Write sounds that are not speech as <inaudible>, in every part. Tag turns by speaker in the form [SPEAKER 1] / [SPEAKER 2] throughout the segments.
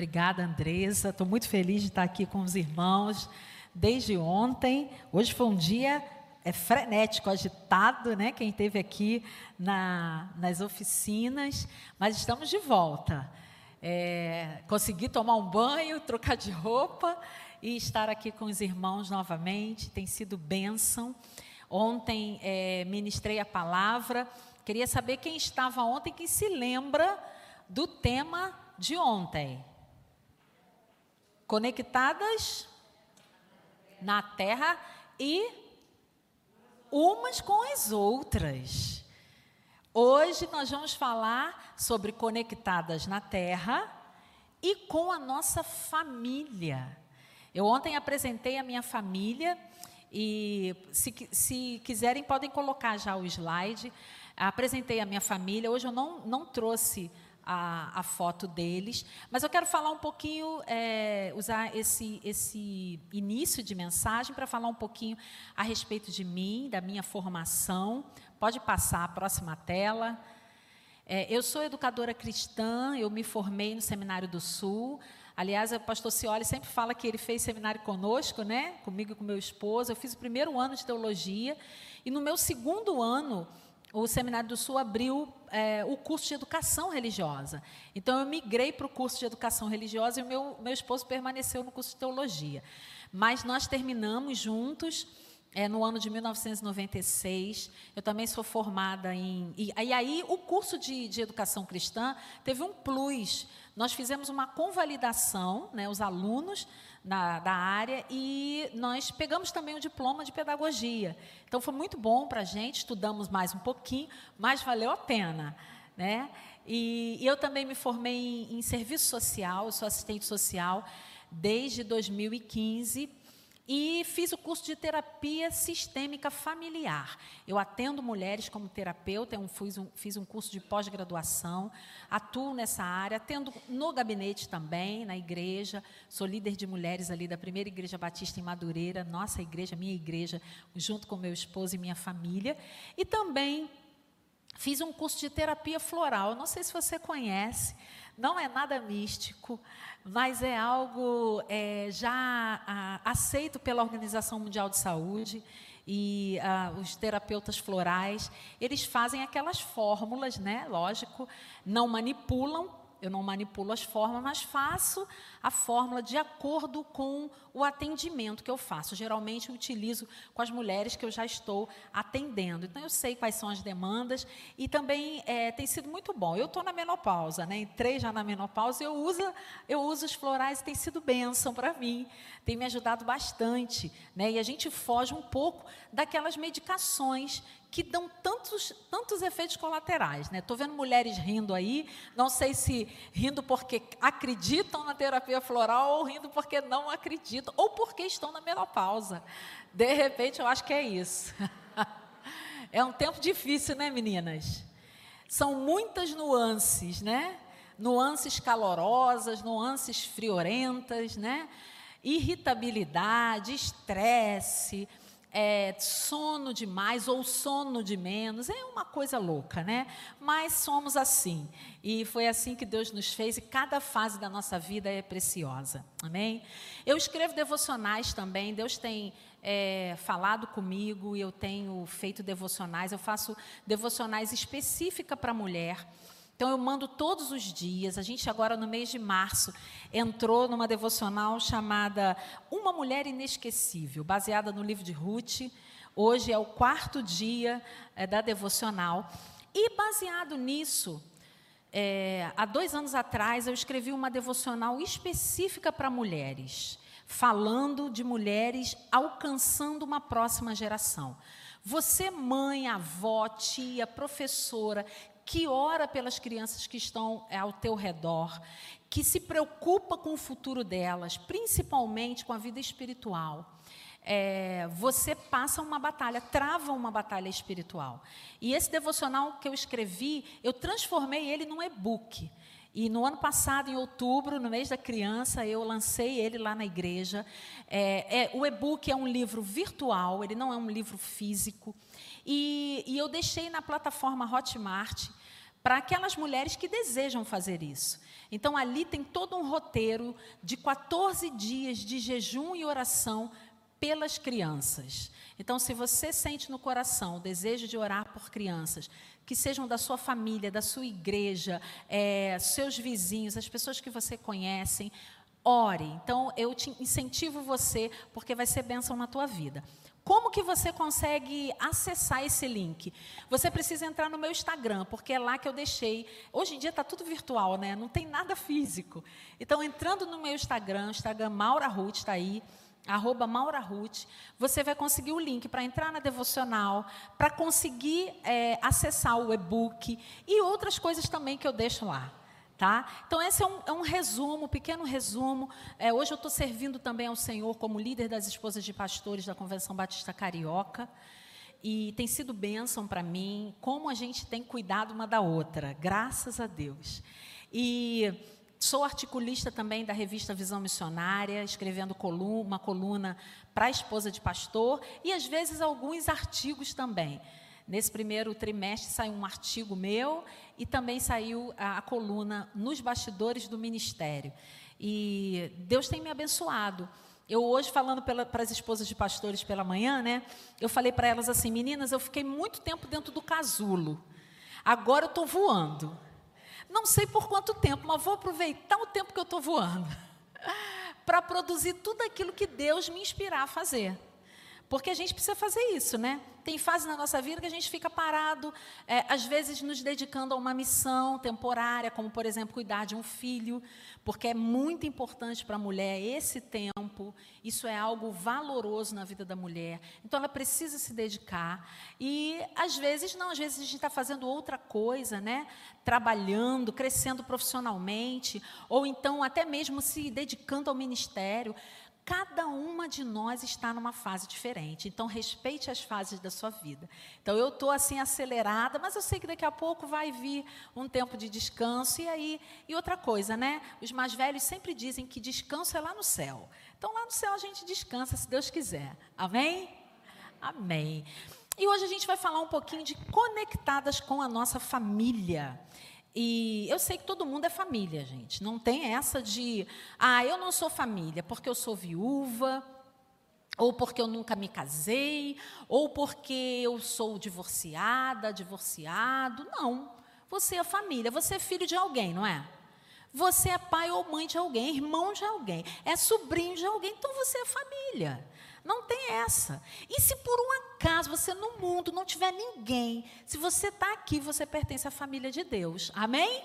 [SPEAKER 1] Obrigada, Andresa. Estou muito feliz de estar aqui com os irmãos desde ontem. Hoje foi um dia é, frenético, agitado, né? Quem esteve aqui na, nas oficinas, mas estamos de volta. É, consegui tomar um banho, trocar de roupa e estar aqui com os irmãos novamente. Tem sido bênção. Ontem é, ministrei a palavra. Queria saber quem estava ontem, que se lembra do tema de ontem conectadas na terra e umas com as outras. Hoje nós vamos falar sobre conectadas na terra e com a nossa família. Eu ontem apresentei a minha família e se, se quiserem podem colocar já o slide. Apresentei a minha família. Hoje eu não, não trouxe a, a foto deles. Mas eu quero falar um pouquinho, é, usar esse, esse início de mensagem para falar um pouquinho a respeito de mim, da minha formação. Pode passar a próxima tela. É, eu sou educadora cristã, eu me formei no Seminário do Sul. Aliás, o pastor Cioli sempre fala que ele fez seminário conosco, né? Comigo e com meu esposo. Eu fiz o primeiro ano de teologia. E no meu segundo ano, o Seminário do Sul abriu é, o curso de educação religiosa. Então, eu migrei para o curso de educação religiosa e o meu, meu esposo permaneceu no curso de teologia. Mas nós terminamos juntos é, no ano de 1996. Eu também sou formada em. E, e aí, o curso de, de educação cristã teve um plus. Nós fizemos uma convalidação, né, os alunos na, da área e nós pegamos também o diploma de pedagogia. Então foi muito bom para a gente, estudamos mais um pouquinho, mas valeu a pena. Né? E, e eu também me formei em, em serviço social, sou assistente social desde 2015 e fiz o curso de terapia sistêmica familiar. Eu atendo mulheres como terapeuta, eu fiz um, fiz um curso de pós-graduação, atuo nessa área, atendo no gabinete também, na igreja, sou líder de mulheres ali da primeira igreja batista em Madureira, nossa igreja, minha igreja, junto com meu esposo e minha família. E também fiz um curso de terapia floral, não sei se você conhece, não é nada místico, mas é algo é, já a, aceito pela Organização Mundial de Saúde e a, os terapeutas florais, eles fazem aquelas fórmulas, né? Lógico, não manipulam, eu não manipulo as fórmulas, mas faço a fórmula de acordo com o atendimento que eu faço. Geralmente eu utilizo com as mulheres que eu já estou atendendo. Então eu sei quais são as demandas e também é, tem sido muito bom. Eu estou na menopausa, né? Entrei já na menopausa eu uso, eu uso os florais e tem sido bênção para mim. Tem me ajudado bastante. Né? E a gente foge um pouco daquelas medicações que dão tantos, tantos efeitos colaterais. Estou né? vendo mulheres rindo aí, não sei se rindo porque acreditam na terapia floral ou rindo porque não acreditam, ou porque estão na menopausa. De repente, eu acho que é isso. <laughs> é um tempo difícil, né, meninas? São muitas nuances, né? Nuances calorosas, nuances friorentas, né? Irritabilidade, estresse, é, sono demais ou sono de menos, é uma coisa louca, né? Mas somos assim. E foi assim que Deus nos fez e cada fase da nossa vida é preciosa. Amém? Eu escrevo devocionais também, Deus tem é, falado comigo e eu tenho feito devocionais. Eu faço devocionais específicas para mulher. Então eu mando todos os dias. A gente agora no mês de março entrou numa devocional chamada Uma Mulher Inesquecível, baseada no livro de Ruth. Hoje é o quarto dia é, da devocional. E baseado nisso, é, há dois anos atrás eu escrevi uma devocional específica para mulheres, falando de mulheres alcançando uma próxima geração. Você, mãe, avó, tia, professora, que ora pelas crianças que estão é, ao teu redor, que se preocupa com o futuro delas, principalmente com a vida espiritual. É, você passa uma batalha, trava uma batalha espiritual. E esse devocional que eu escrevi, eu transformei ele num e-book. E no ano passado, em outubro, no mês da criança, eu lancei ele lá na igreja. É, é, o e-book é um livro virtual, ele não é um livro físico. E, e eu deixei na plataforma Hotmart para aquelas mulheres que desejam fazer isso. Então, ali tem todo um roteiro de 14 dias de jejum e oração pelas crianças. Então, se você sente no coração o desejo de orar por crianças, que sejam da sua família, da sua igreja, é, seus vizinhos, as pessoas que você conhece, ore. Então, eu te incentivo você, porque vai ser bênção na tua vida. Como que você consegue acessar esse link? Você precisa entrar no meu Instagram, porque é lá que eu deixei. Hoje em dia está tudo virtual, né? Não tem nada físico. Então, entrando no meu Instagram, Instagram Maura Ruth está aí, arroba Maura Ruth, você vai conseguir o link para entrar na devocional, para conseguir é, acessar o e-book e outras coisas também que eu deixo lá. Tá? Então, esse é um, é um resumo, um pequeno resumo. É, hoje eu estou servindo também ao Senhor como líder das esposas de pastores da Convenção Batista Carioca. E tem sido bênção para mim, como a gente tem cuidado uma da outra, graças a Deus. E sou articulista também da revista Visão Missionária, escrevendo coluna, uma coluna para a esposa de pastor e às vezes alguns artigos também. Nesse primeiro trimestre saiu um artigo meu e também saiu a, a coluna nos bastidores do ministério. E Deus tem me abençoado. Eu hoje, falando para as esposas de pastores pela manhã, né, eu falei para elas assim, meninas, eu fiquei muito tempo dentro do casulo. Agora eu estou voando. Não sei por quanto tempo, mas vou aproveitar o tempo que eu estou voando <laughs> para produzir tudo aquilo que Deus me inspirar a fazer. Porque a gente precisa fazer isso, né? Tem fases na nossa vida que a gente fica parado, é, às vezes nos dedicando a uma missão temporária, como, por exemplo, cuidar de um filho, porque é muito importante para a mulher esse tempo, isso é algo valoroso na vida da mulher. Então, ela precisa se dedicar. E, às vezes, não, às vezes a gente está fazendo outra coisa, né? Trabalhando, crescendo profissionalmente, ou então até mesmo se dedicando ao ministério. Cada uma de nós está numa fase diferente. Então, respeite as fases da sua vida. Então, eu estou assim acelerada, mas eu sei que daqui a pouco vai vir um tempo de descanso. E aí, e outra coisa, né? Os mais velhos sempre dizem que descanso é lá no céu. Então, lá no céu a gente descansa, se Deus quiser. Amém? Amém. E hoje a gente vai falar um pouquinho de conectadas com a nossa família. E eu sei que todo mundo é família, gente. Não tem essa de, ah, eu não sou família porque eu sou viúva, ou porque eu nunca me casei, ou porque eu sou divorciada, divorciado. Não. Você é família, você é filho de alguém, não é? Você é pai ou mãe de alguém, irmão de alguém, é sobrinho de alguém, então você é família. Não tem essa. E se por um acaso você no mundo não tiver ninguém, se você está aqui, você pertence à família de Deus. Amém?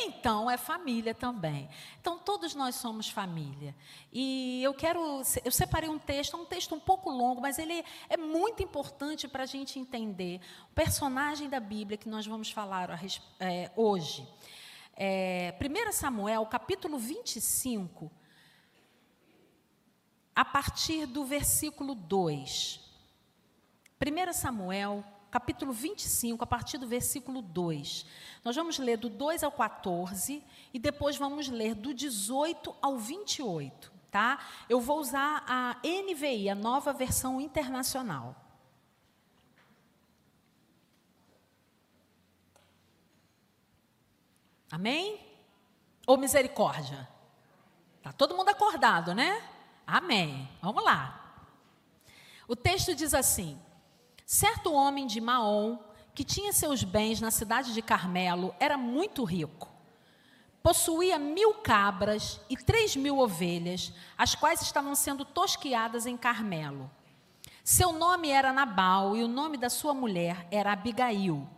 [SPEAKER 1] Então é família também. Então todos nós somos família. E eu quero, eu separei um texto, um texto um pouco longo, mas ele é muito importante para a gente entender o personagem da Bíblia que nós vamos falar é, hoje. É, 1 Samuel, capítulo 25, a partir do versículo 2. 1 Samuel, capítulo 25, a partir do versículo 2. Nós vamos ler do 2 ao 14 e depois vamos ler do 18 ao 28, tá? Eu vou usar a NVI, a nova versão internacional. Amém? Ou misericórdia? Tá todo mundo acordado, né? Amém. Vamos lá. O texto diz assim: Certo homem de Maom, que tinha seus bens na cidade de Carmelo, era muito rico. Possuía mil cabras e três mil ovelhas, as quais estavam sendo tosquiadas em Carmelo. Seu nome era Nabal e o nome da sua mulher era Abigail,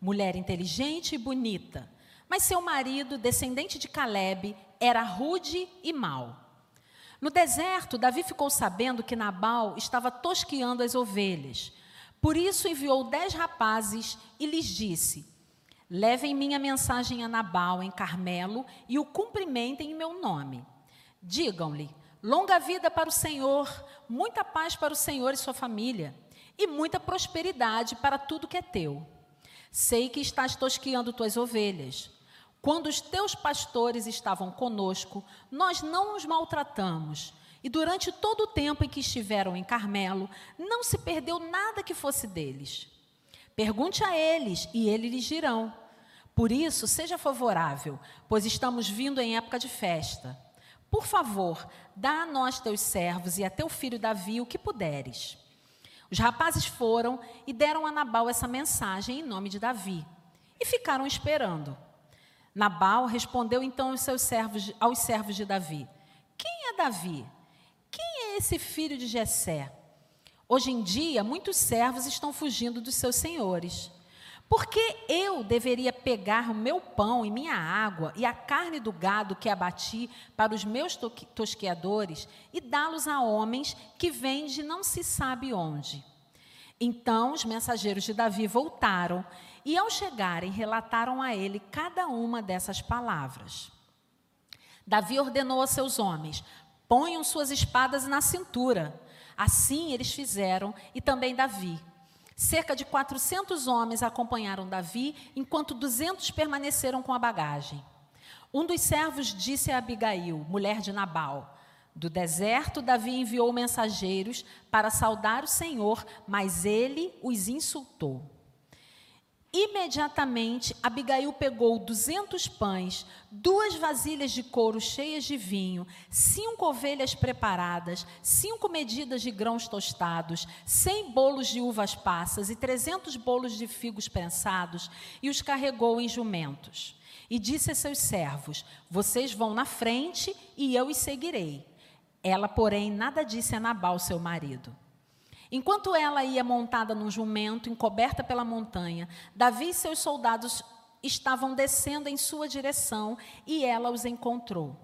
[SPEAKER 1] mulher inteligente e bonita. Mas seu marido, descendente de Caleb, era rude e mau. No deserto, Davi ficou sabendo que Nabal estava tosquiando as ovelhas. Por isso enviou dez rapazes e lhes disse: Levem minha mensagem a Nabal em Carmelo e o cumprimentem em meu nome. Digam-lhe: longa vida para o Senhor, muita paz para o Senhor e sua família, e muita prosperidade para tudo que é teu. Sei que estás tosquiando tuas ovelhas. Quando os teus pastores estavam conosco, nós não os maltratamos. E durante todo o tempo em que estiveram em Carmelo, não se perdeu nada que fosse deles. Pergunte a eles, e eles lhes dirão. Por isso, seja favorável, pois estamos vindo em época de festa. Por favor, dá a nós, teus servos, e a teu filho Davi o que puderes. Os rapazes foram e deram a Nabal essa mensagem em nome de Davi, e ficaram esperando. Nabal respondeu então aos seus servos, aos servos de Davi: Quem é Davi? Quem é esse filho de Jessé? Hoje em dia, muitos servos estão fugindo dos seus senhores. Por que eu deveria pegar o meu pão e minha água e a carne do gado que abati para os meus tosqueadores e dá-los a homens que vêm de não se sabe onde? Então os mensageiros de Davi voltaram e, ao chegarem, relataram a ele cada uma dessas palavras. Davi ordenou a seus homens: ponham suas espadas na cintura. Assim eles fizeram, e também Davi. Cerca de 400 homens acompanharam Davi, enquanto 200 permaneceram com a bagagem. Um dos servos disse a Abigail, mulher de Nabal: Do deserto, Davi enviou mensageiros para saudar o Senhor, mas ele os insultou. Imediatamente, Abigail pegou duzentos pães, duas vasilhas de couro cheias de vinho, cinco ovelhas preparadas, cinco medidas de grãos tostados, cem bolos de uvas passas e trezentos bolos de figos prensados, e os carregou em jumentos. E disse a seus servos: Vocês vão na frente e eu os seguirei. Ela, porém, nada disse a Nabal, seu marido. Enquanto ela ia montada num jumento, encoberta pela montanha, Davi e seus soldados estavam descendo em sua direção e ela os encontrou.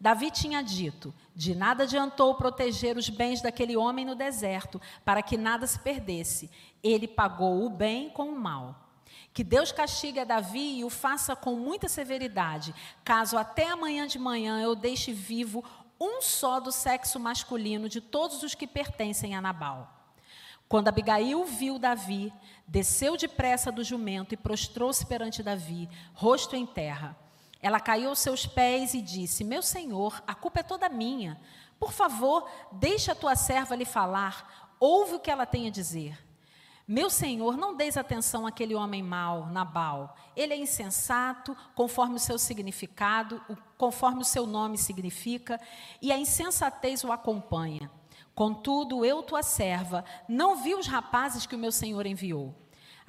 [SPEAKER 1] Davi tinha dito: De nada adiantou proteger os bens daquele homem no deserto, para que nada se perdesse. Ele pagou o bem com o mal. Que Deus castigue a Davi e o faça com muita severidade, caso até amanhã de manhã eu deixe vivo um só do sexo masculino de todos os que pertencem a Nabal. Quando Abigail viu Davi, desceu depressa do jumento e prostrou-se perante Davi, rosto em terra. Ela caiu aos seus pés e disse: Meu senhor, a culpa é toda minha. Por favor, deixe a tua serva lhe falar. Ouve o que ela tem a dizer. Meu senhor, não deis atenção àquele homem mau, Nabal. Ele é insensato, conforme o seu significado, conforme o seu nome significa, e a insensatez o acompanha. Contudo, eu, tua serva, não vi os rapazes que o meu senhor enviou.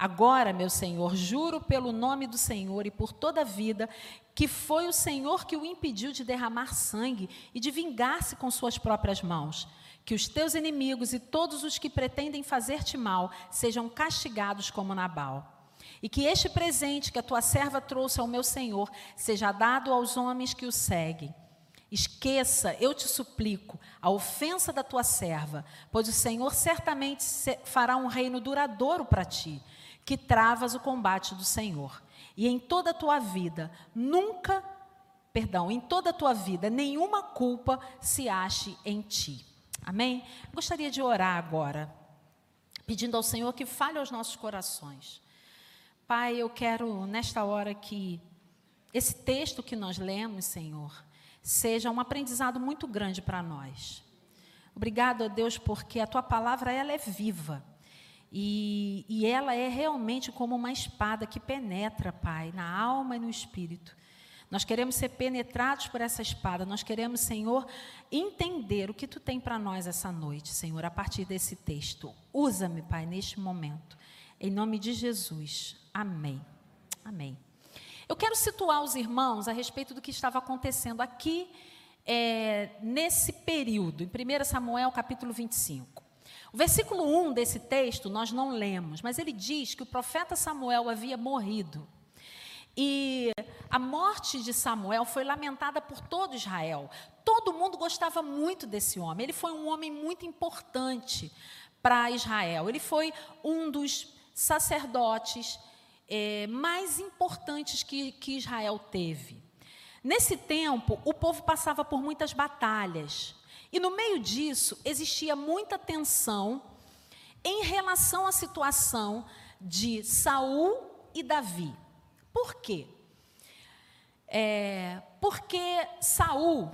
[SPEAKER 1] Agora, meu senhor, juro pelo nome do Senhor e por toda a vida, que foi o Senhor que o impediu de derramar sangue e de vingar-se com suas próprias mãos. Que os teus inimigos e todos os que pretendem fazer-te mal sejam castigados como Nabal. E que este presente que a tua serva trouxe ao meu senhor seja dado aos homens que o seguem. Esqueça, eu te suplico, a ofensa da tua serva, pois o Senhor certamente fará um reino duradouro para ti, que travas o combate do Senhor. E em toda a tua vida, nunca, perdão, em toda a tua vida, nenhuma culpa se ache em ti. Amém? Gostaria de orar agora, pedindo ao Senhor que fale aos nossos corações. Pai, eu quero nesta hora que esse texto que nós lemos, Senhor, seja um aprendizado muito grande para nós. Obrigado Deus porque a tua palavra ela é viva. E, e ela é realmente como uma espada que penetra, Pai, na alma e no espírito. Nós queremos ser penetrados por essa espada. Nós queremos, Senhor, entender o que tu tem para nós essa noite, Senhor, a partir desse texto. Usa-me, Pai, neste momento. Em nome de Jesus. Amém. Quero situar os irmãos a respeito do que estava acontecendo aqui é, nesse período, em 1 Samuel capítulo 25. O versículo 1 desse texto nós não lemos, mas ele diz que o profeta Samuel havia morrido. E a morte de Samuel foi lamentada por todo Israel. Todo mundo gostava muito desse homem. Ele foi um homem muito importante para Israel. Ele foi um dos sacerdotes é, mais importantes que, que Israel teve. Nesse tempo, o povo passava por muitas batalhas. E no meio disso, existia muita tensão em relação à situação de Saul e Davi. Por quê? É, porque Saul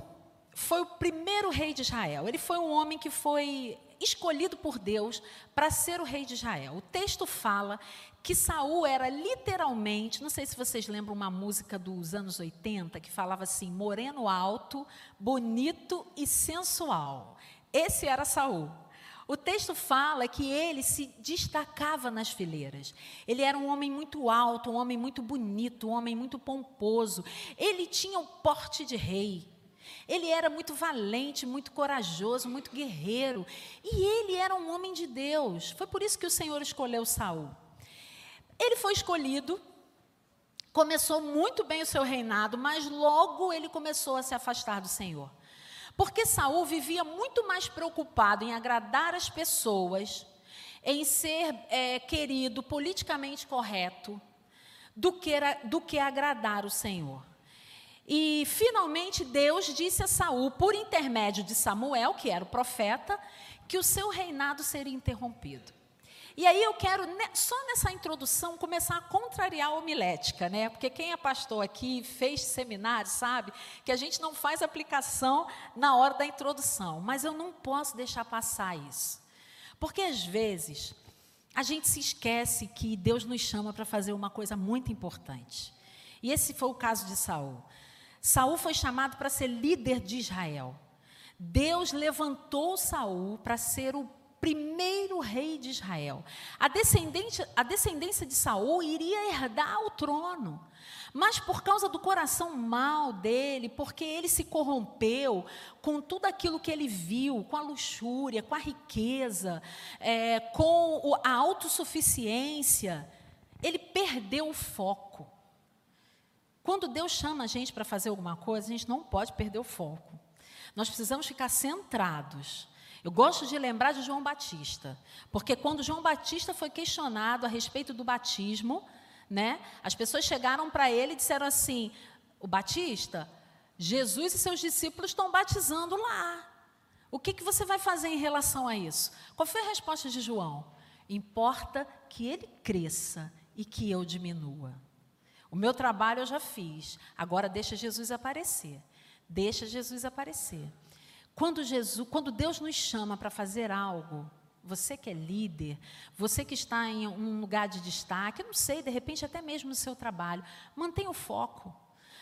[SPEAKER 1] foi o primeiro rei de Israel. Ele foi um homem que foi escolhido por Deus para ser o rei de Israel. O texto fala que Saul era literalmente, não sei se vocês lembram uma música dos anos 80 que falava assim: moreno alto, bonito e sensual. Esse era Saul. O texto fala que ele se destacava nas fileiras. Ele era um homem muito alto, um homem muito bonito, um homem muito pomposo. Ele tinha o porte de rei. Ele era muito valente, muito corajoso, muito guerreiro. E ele era um homem de Deus. Foi por isso que o Senhor escolheu Saul. Ele foi escolhido, começou muito bem o seu reinado, mas logo ele começou a se afastar do Senhor. Porque Saul vivia muito mais preocupado em agradar as pessoas, em ser é, querido, politicamente correto, do que, do que agradar o Senhor. E finalmente Deus disse a Saul, por intermédio de Samuel, que era o profeta, que o seu reinado seria interrompido. E aí eu quero, só nessa introdução, começar a contrariar a homilética, né? Porque quem é pastor aqui, fez seminário, sabe que a gente não faz aplicação na hora da introdução. Mas eu não posso deixar passar isso. Porque às vezes a gente se esquece que Deus nos chama para fazer uma coisa muito importante. E esse foi o caso de Saul. Saul foi chamado para ser líder de Israel. Deus levantou Saul para ser o primeiro rei de Israel. A a descendência de Saul iria herdar o trono. Mas por causa do coração mau dele, porque ele se corrompeu com tudo aquilo que ele viu, com a luxúria, com a riqueza, é, com a autossuficiência, ele perdeu o foco. Quando Deus chama a gente para fazer alguma coisa, a gente não pode perder o foco. Nós precisamos ficar centrados. Eu gosto de lembrar de João Batista, porque quando João Batista foi questionado a respeito do batismo, né, as pessoas chegaram para ele e disseram assim: O Batista, Jesus e seus discípulos estão batizando lá. O que, que você vai fazer em relação a isso? Qual foi a resposta de João? Importa que ele cresça e que eu diminua. O meu trabalho eu já fiz. Agora deixa Jesus aparecer. Deixa Jesus aparecer. Quando Jesus, quando Deus nos chama para fazer algo, você que é líder, você que está em um lugar de destaque, não sei, de repente até mesmo no seu trabalho, mantenha o foco.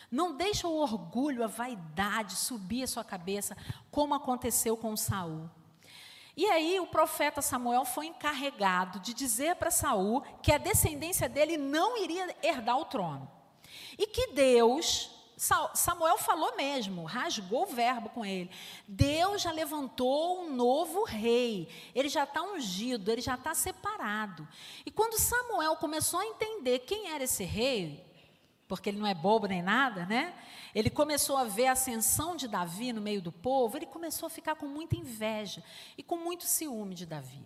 [SPEAKER 1] Não deixe o orgulho, a vaidade subir a sua cabeça, como aconteceu com Saul. E aí o profeta Samuel foi encarregado de dizer para Saul que a descendência dele não iria herdar o trono. E que Deus, Samuel falou mesmo, rasgou o verbo com ele. Deus já levantou um novo rei. Ele já está ungido, ele já está separado. E quando Samuel começou a entender quem era esse rei, porque ele não é bobo nem nada, né? Ele começou a ver a ascensão de Davi no meio do povo, ele começou a ficar com muita inveja e com muito ciúme de Davi.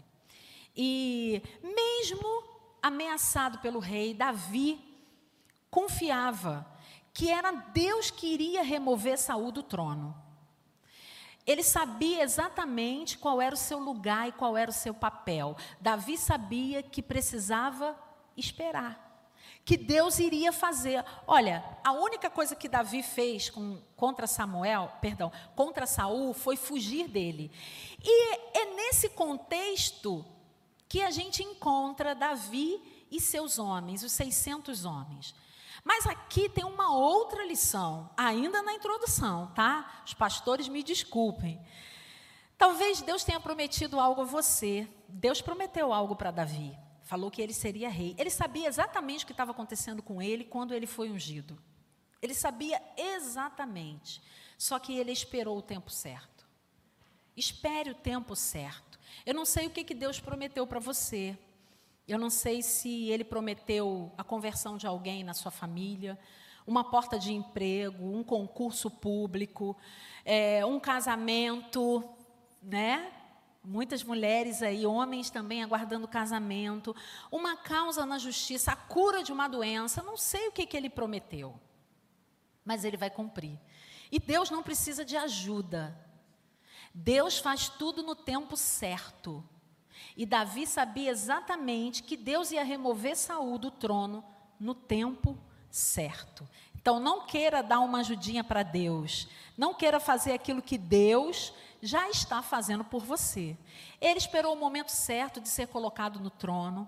[SPEAKER 1] E mesmo ameaçado pelo rei, Davi confiava que era Deus que iria remover Saul do trono. Ele sabia exatamente qual era o seu lugar e qual era o seu papel. Davi sabia que precisava esperar que Deus iria fazer. Olha, a única coisa que Davi fez com, contra Samuel, perdão, contra Saul foi fugir dele. E é nesse contexto que a gente encontra Davi e seus homens, os 600 homens. Mas aqui tem uma outra lição, ainda na introdução, tá? Os pastores me desculpem. Talvez Deus tenha prometido algo a você. Deus prometeu algo para Davi falou que ele seria rei. Ele sabia exatamente o que estava acontecendo com ele quando ele foi ungido. Ele sabia exatamente. Só que ele esperou o tempo certo. Espere o tempo certo. Eu não sei o que, que Deus prometeu para você. Eu não sei se ele prometeu a conversão de alguém na sua família, uma porta de emprego, um concurso público, é, um casamento, né? Muitas mulheres aí, homens também aguardando casamento, uma causa na justiça, a cura de uma doença, não sei o que, que ele prometeu, mas ele vai cumprir. E Deus não precisa de ajuda, Deus faz tudo no tempo certo. E Davi sabia exatamente que Deus ia remover Saul do trono no tempo certo. Então não queira dar uma ajudinha para Deus, não queira fazer aquilo que Deus já está fazendo por você. Ele esperou o momento certo de ser colocado no trono.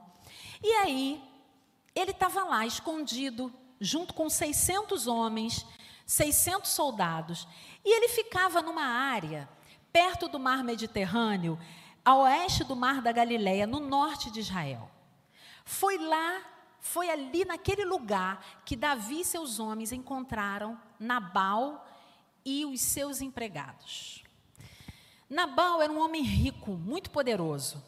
[SPEAKER 1] E aí, ele estava lá, escondido, junto com 600 homens, 600 soldados. E ele ficava numa área, perto do mar Mediterrâneo, a oeste do mar da Galileia, no norte de Israel. Foi lá, foi ali naquele lugar que Davi e seus homens encontraram Nabal e os seus empregados. Nabal era um homem rico, muito poderoso.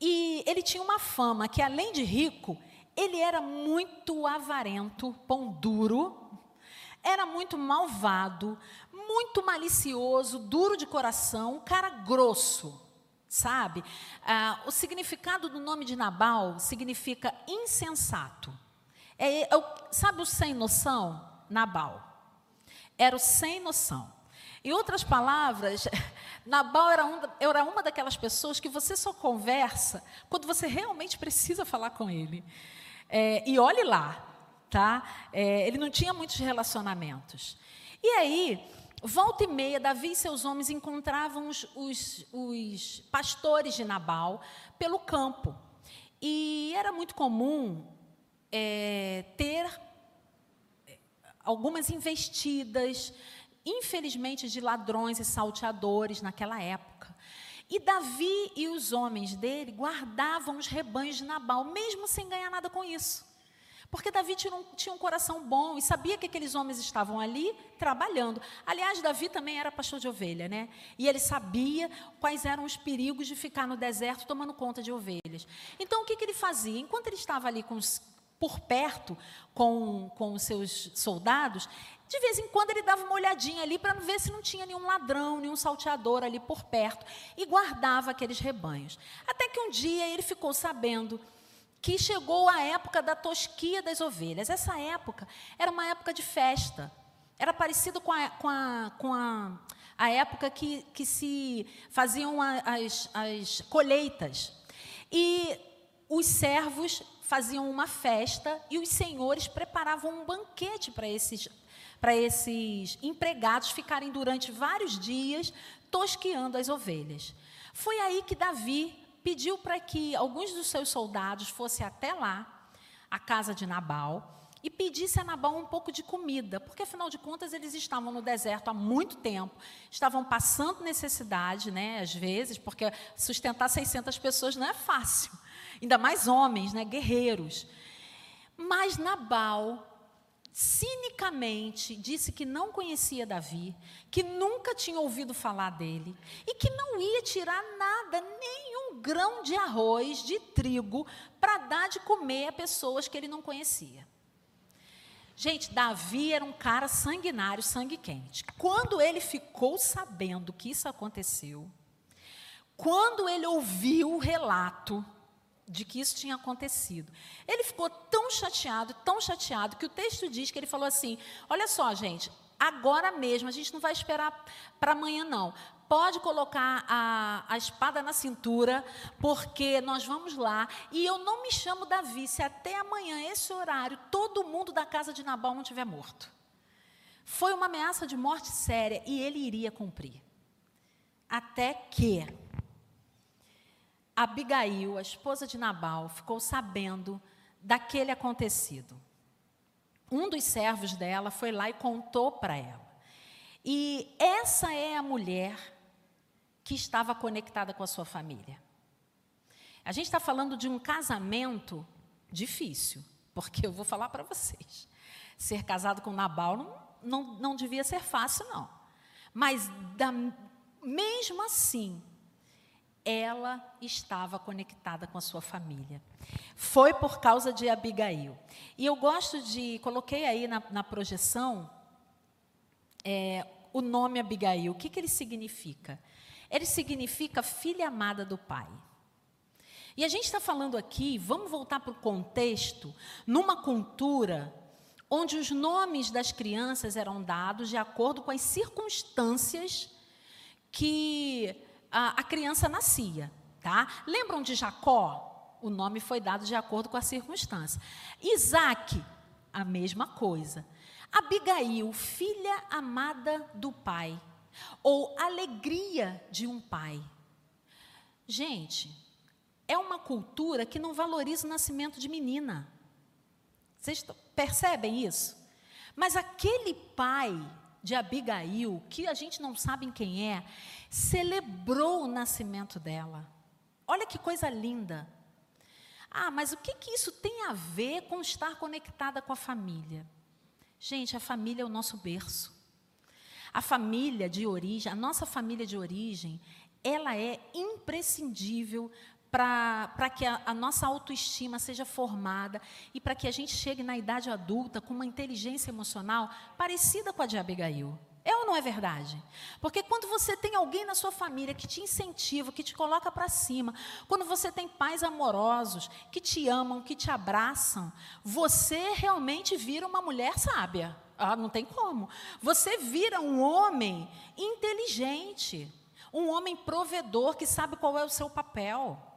[SPEAKER 1] E ele tinha uma fama que, além de rico, ele era muito avarento, pão duro, era muito malvado, muito malicioso, duro de coração, um cara grosso, sabe? Ah, o significado do nome de Nabal significa insensato. É, é, sabe o sem noção? Nabal. Era o sem noção. Em outras palavras, <laughs> Nabal era, um, era uma daquelas pessoas que você só conversa quando você realmente precisa falar com ele. É, e olhe lá, tá? É, ele não tinha muitos relacionamentos. E aí, volta e meia, Davi e seus homens encontravam os, os, os pastores de Nabal pelo campo. E era muito comum é, ter é, algumas investidas, infelizmente, de ladrões e salteadores naquela época. E Davi e os homens dele guardavam os rebanhos de Nabal, mesmo sem ganhar nada com isso. Porque Davi tinha um, tinha um, coração bom e sabia que aqueles homens estavam ali trabalhando. Aliás, Davi também era pastor de ovelha, né? E ele sabia quais eram os perigos de ficar no deserto tomando conta de ovelhas. Então, o que, que ele fazia? Enquanto ele estava ali com os, por perto com, com os seus soldados, de vez em quando ele dava uma olhadinha ali para ver se não tinha nenhum ladrão, nenhum salteador ali por perto e guardava aqueles rebanhos. Até que um dia ele ficou sabendo que chegou a época da tosquia das ovelhas. Essa época era uma época de festa. Era parecido com a, com a, com a, a época que, que se faziam as, as colheitas. E os servos faziam uma festa e os senhores preparavam um banquete para esses para esses empregados ficarem durante vários dias tosqueando as ovelhas. Foi aí que Davi pediu para que alguns dos seus soldados fossem até lá, a casa de Nabal, e pedisse a Nabal um pouco de comida, porque afinal de contas eles estavam no deserto há muito tempo, estavam passando necessidade, né, às vezes, porque sustentar 600 pessoas não é fácil, <laughs> ainda mais homens, né, guerreiros. Mas Nabal cinicamente disse que não conhecia Davi, que nunca tinha ouvido falar dele e que não ia tirar nada, nenhum grão de arroz, de trigo, para dar de comer a pessoas que ele não conhecia. Gente, Davi era um cara sanguinário, sangue quente. Quando ele ficou sabendo que isso aconteceu, quando ele ouviu o relato, de que isso tinha acontecido. Ele ficou tão chateado, tão chateado, que o texto diz que ele falou assim: Olha só, gente, agora mesmo, a gente não vai esperar para amanhã, não. Pode colocar a, a espada na cintura, porque nós vamos lá. E eu não me chamo Davi se até amanhã, esse horário, todo mundo da casa de Nabal não tiver morto. Foi uma ameaça de morte séria e ele iria cumprir. Até que Abigail, a esposa de Nabal, ficou sabendo daquele acontecido. Um dos servos dela foi lá e contou para ela. E essa é a mulher que estava conectada com a sua família. A gente está falando de um casamento difícil, porque eu vou falar para vocês. Ser casado com Nabal não, não, não devia ser fácil, não. Mas, da, mesmo assim, ela estava conectada com a sua família. Foi por causa de Abigail. E eu gosto de, coloquei aí na, na projeção é, o nome Abigail. O que, que ele significa? Ele significa filha amada do pai. E a gente está falando aqui, vamos voltar para o contexto, numa cultura onde os nomes das crianças eram dados de acordo com as circunstâncias que a, a criança nascia. Tá? Lembram de Jacó? O nome foi dado de acordo com a circunstância. Isaac, a mesma coisa. Abigail, filha amada do pai. ou alegria de um pai. Gente, é uma cultura que não valoriza o nascimento de menina. Vocês percebem isso? Mas aquele pai de Abigail, que a gente não sabe quem é, celebrou o nascimento dela. Olha que coisa linda. Ah, mas o que, que isso tem a ver com estar conectada com a família? Gente, a família é o nosso berço. A família de origem, a nossa família de origem, ela é imprescindível para que a, a, nossa autoestima seja formada e para que a gente chegue na idade adulta com uma inteligência emocional parecida com a de Abigail. É ou não é verdade? Porque quando você tem alguém na sua família que te incentiva, que te coloca para cima, quando você tem pais amorosos, que te amam, que te abraçam, você realmente vira uma mulher sábia. Ah, não tem como. Você vira um homem inteligente, um homem provedor que sabe qual é o seu papel.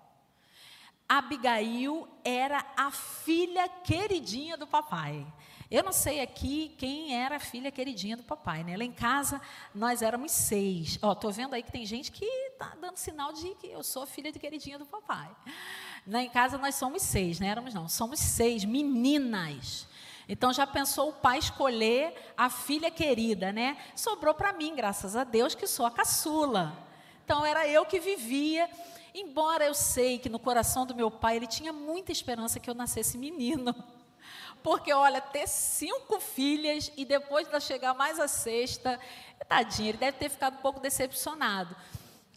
[SPEAKER 1] Abigail era a filha queridinha do papai. Eu não sei aqui quem era a filha queridinha do papai, né? Lá em casa nós éramos seis. Ó, tô vendo aí que tem gente que tá dando sinal de que eu sou a filha de queridinha do papai. Lá em casa nós somos seis, não éramos não, somos seis meninas. Então já pensou o pai escolher a filha querida, né? Sobrou para mim, graças a Deus, que sou a caçula. Então era eu que vivia Embora eu sei que no coração do meu pai ele tinha muita esperança que eu nascesse menino. <laughs> Porque, olha, ter cinco filhas e depois de chegar mais a sexta, tadinho, ele deve ter ficado um pouco decepcionado.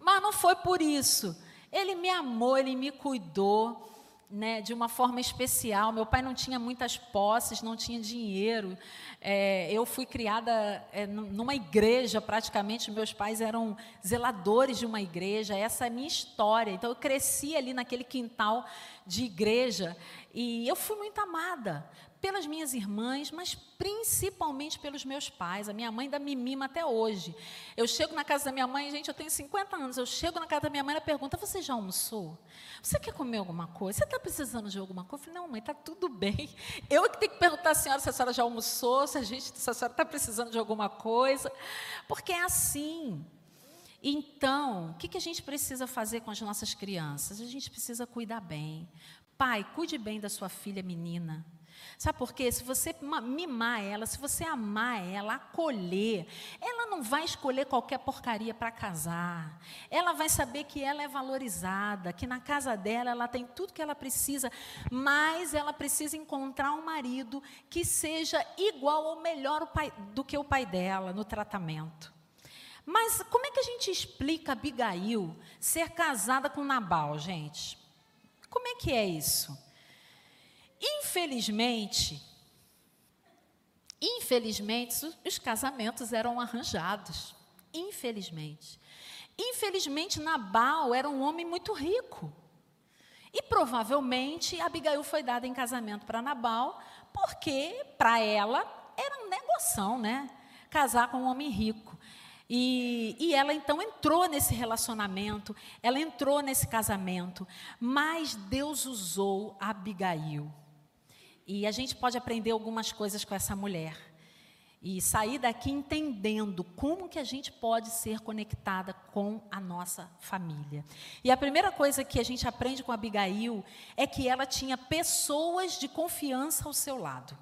[SPEAKER 1] Mas não foi por isso. Ele me amou, ele me cuidou né, de uma forma especial. Meu pai não tinha muitas posses, não tinha dinheiro. É, eu fui criada é, numa igreja, praticamente. Meus pais eram zeladores de uma igreja. Essa é a minha história. Então, eu cresci ali naquele quintal de igreja e eu fui muito amada pelas minhas irmãs, mas principalmente pelos meus pais. A minha mãe ainda me mima até hoje. Eu chego na casa da minha mãe, gente, eu tenho 50 anos, eu chego na casa da minha mãe e pergunta: Você já almoçou? Você quer comer alguma coisa? Você está precisando de alguma coisa? Eu falei: Não, mãe, está tudo bem. <laughs> Eu que tenho que perguntar à senhora se a senhora já almoçou, se a, gente, se a senhora está precisando de alguma coisa. Porque é assim. Então, o que a gente precisa fazer com as nossas crianças? A gente precisa cuidar bem. Pai, cuide bem da sua filha menina. Sabe por quê? Se você mimar ela, se você amar ela, acolher, ela não vai escolher qualquer porcaria para casar. Ela vai saber que ela é valorizada, que na casa dela ela tem tudo que ela precisa, mas ela precisa encontrar um marido que seja igual ou melhor pai, do que o pai dela no tratamento. Mas como é que a gente explica Abigail ser casada com Nabal, gente? Como é que é isso? Infelizmente, infelizmente, os casamentos eram arranjados. Infelizmente. Infelizmente, Nabal era um homem muito rico. E provavelmente Abigail foi dada em casamento para Nabal, porque para ela era um negoção, né? Casar com um homem rico. E, e, ela então entrou nesse relacionamento, ela entrou nesse casamento, mas Deus usou Abigail. E a gente pode aprender algumas coisas com essa mulher. E sair daqui entendendo como que a gente pode ser conectada com a nossa família. E a primeira coisa que a gente aprende com Abigail é que ela tinha pessoas de confiança ao seu lado.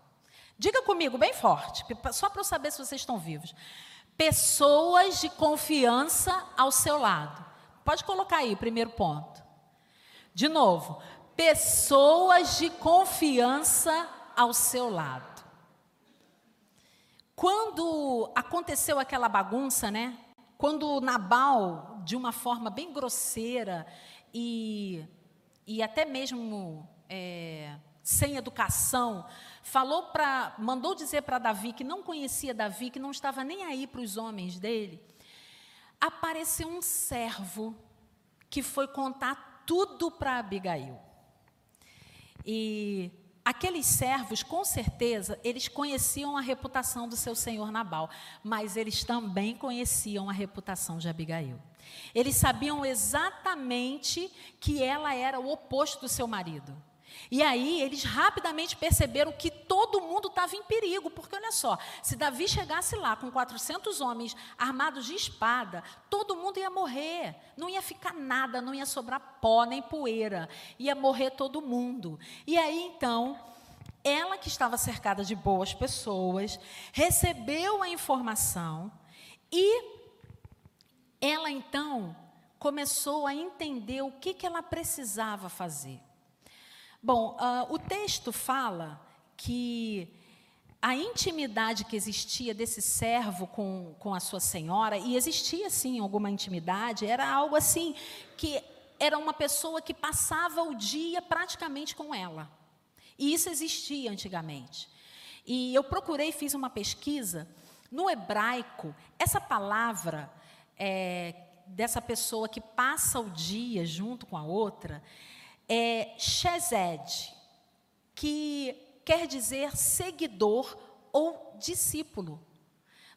[SPEAKER 1] Diga comigo bem forte, só para eu saber se vocês estão vivos. Pessoas de confiança ao seu lado. Pode colocar aí primeiro ponto. De novo, pessoas de confiança ao seu lado. Quando aconteceu aquela bagunça, né? Quando Nabal, de uma forma bem grosseira e, e até mesmo é, sem educação, falou para, mandou dizer para Davi que não conhecia Davi, que não estava nem aí para os homens dele, apareceu um servo que foi contar tudo para Abigail. E aqueles servos, com certeza, eles conheciam a reputação do seu senhor Nabal, mas eles também conheciam a reputação de Abigail. Eles sabiam exatamente que ela era o oposto do seu marido. E aí eles rapidamente perceberam que todo mundo estava em perigo, porque olha só, se Davi chegasse lá com 400 homens armados de espada, todo mundo ia morrer, não ia ficar nada, não ia sobrar pó nem poeira, ia morrer todo mundo. E aí então, ela que estava cercada de boas pessoas, recebeu a informação e ela então começou a entender o que, que ela precisava fazer. Bom, uh, o texto fala que a intimidade que existia desse servo com, com a sua senhora, e existia sim alguma intimidade, era algo assim que era uma pessoa que passava o dia praticamente com ela. E isso existia antigamente. E eu procurei, fiz uma pesquisa. No hebraico, essa palavra é, dessa pessoa que passa o dia junto com a outra, é Shezed, que quer dizer seguidor ou discípulo.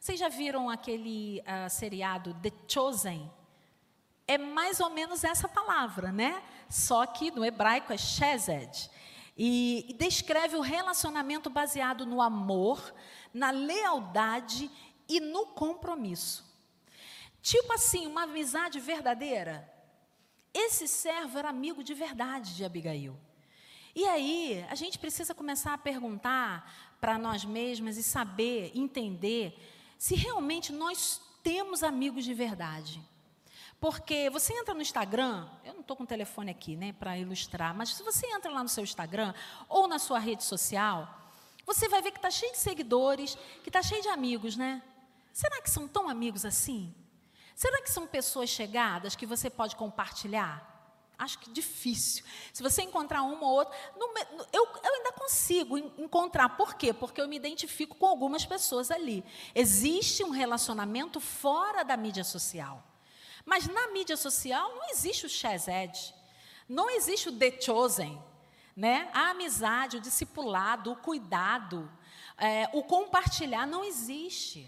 [SPEAKER 1] Vocês já viram aquele uh, seriado The Chosen? É mais ou menos essa palavra, né? Só que no hebraico é Shezed. E, e descreve o relacionamento baseado no amor, na lealdade e no compromisso. Tipo assim, uma amizade verdadeira. Esse servo era amigo de verdade de Abigail. E aí, a gente precisa começar a perguntar para nós mesmas e saber, entender, se realmente nós temos amigos de verdade. Porque você entra no Instagram, eu não estou com o telefone aqui, né, para ilustrar, mas se você entra lá no seu Instagram ou na sua rede social, você vai ver que está cheio de seguidores, que está cheio de amigos, né? Será que são tão amigos assim? Será que são pessoas chegadas que você pode compartilhar? Acho que difícil. Se você encontrar uma ou outra, eu, eu ainda consigo encontrar. Por quê? Porque eu me identifico com algumas pessoas ali. Existe um relacionamento fora da mídia social. Mas na mídia social não existe o Shazed, não existe o The Chosen. Né? A amizade, o discipulado, o cuidado, é, o compartilhar não existe.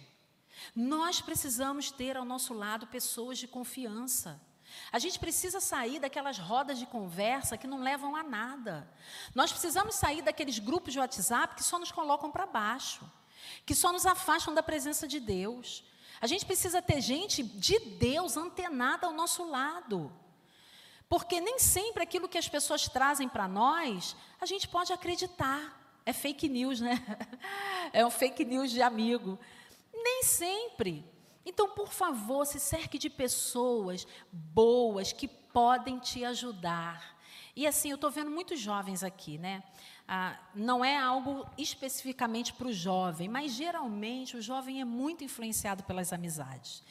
[SPEAKER 1] Nós precisamos ter ao nosso lado pessoas de confiança. A gente precisa sair daquelas rodas de conversa que não levam a nada. Nós precisamos sair daqueles grupos de WhatsApp que só nos colocam para baixo, que só nos afastam da presença de Deus. A gente precisa ter gente de Deus antenada ao nosso lado. Porque nem sempre aquilo que as pessoas trazem para nós, a gente pode acreditar. É fake news, né? <laughs> É um fake news de amigo. Nem sempre. Então, por favor, se cerque de pessoas boas que podem te ajudar. E assim, eu estou vendo muitos jovens aqui, né? Ah, não é algo especificamente para o jovem, mas geralmente o jovem é muito influenciado pelas amizades.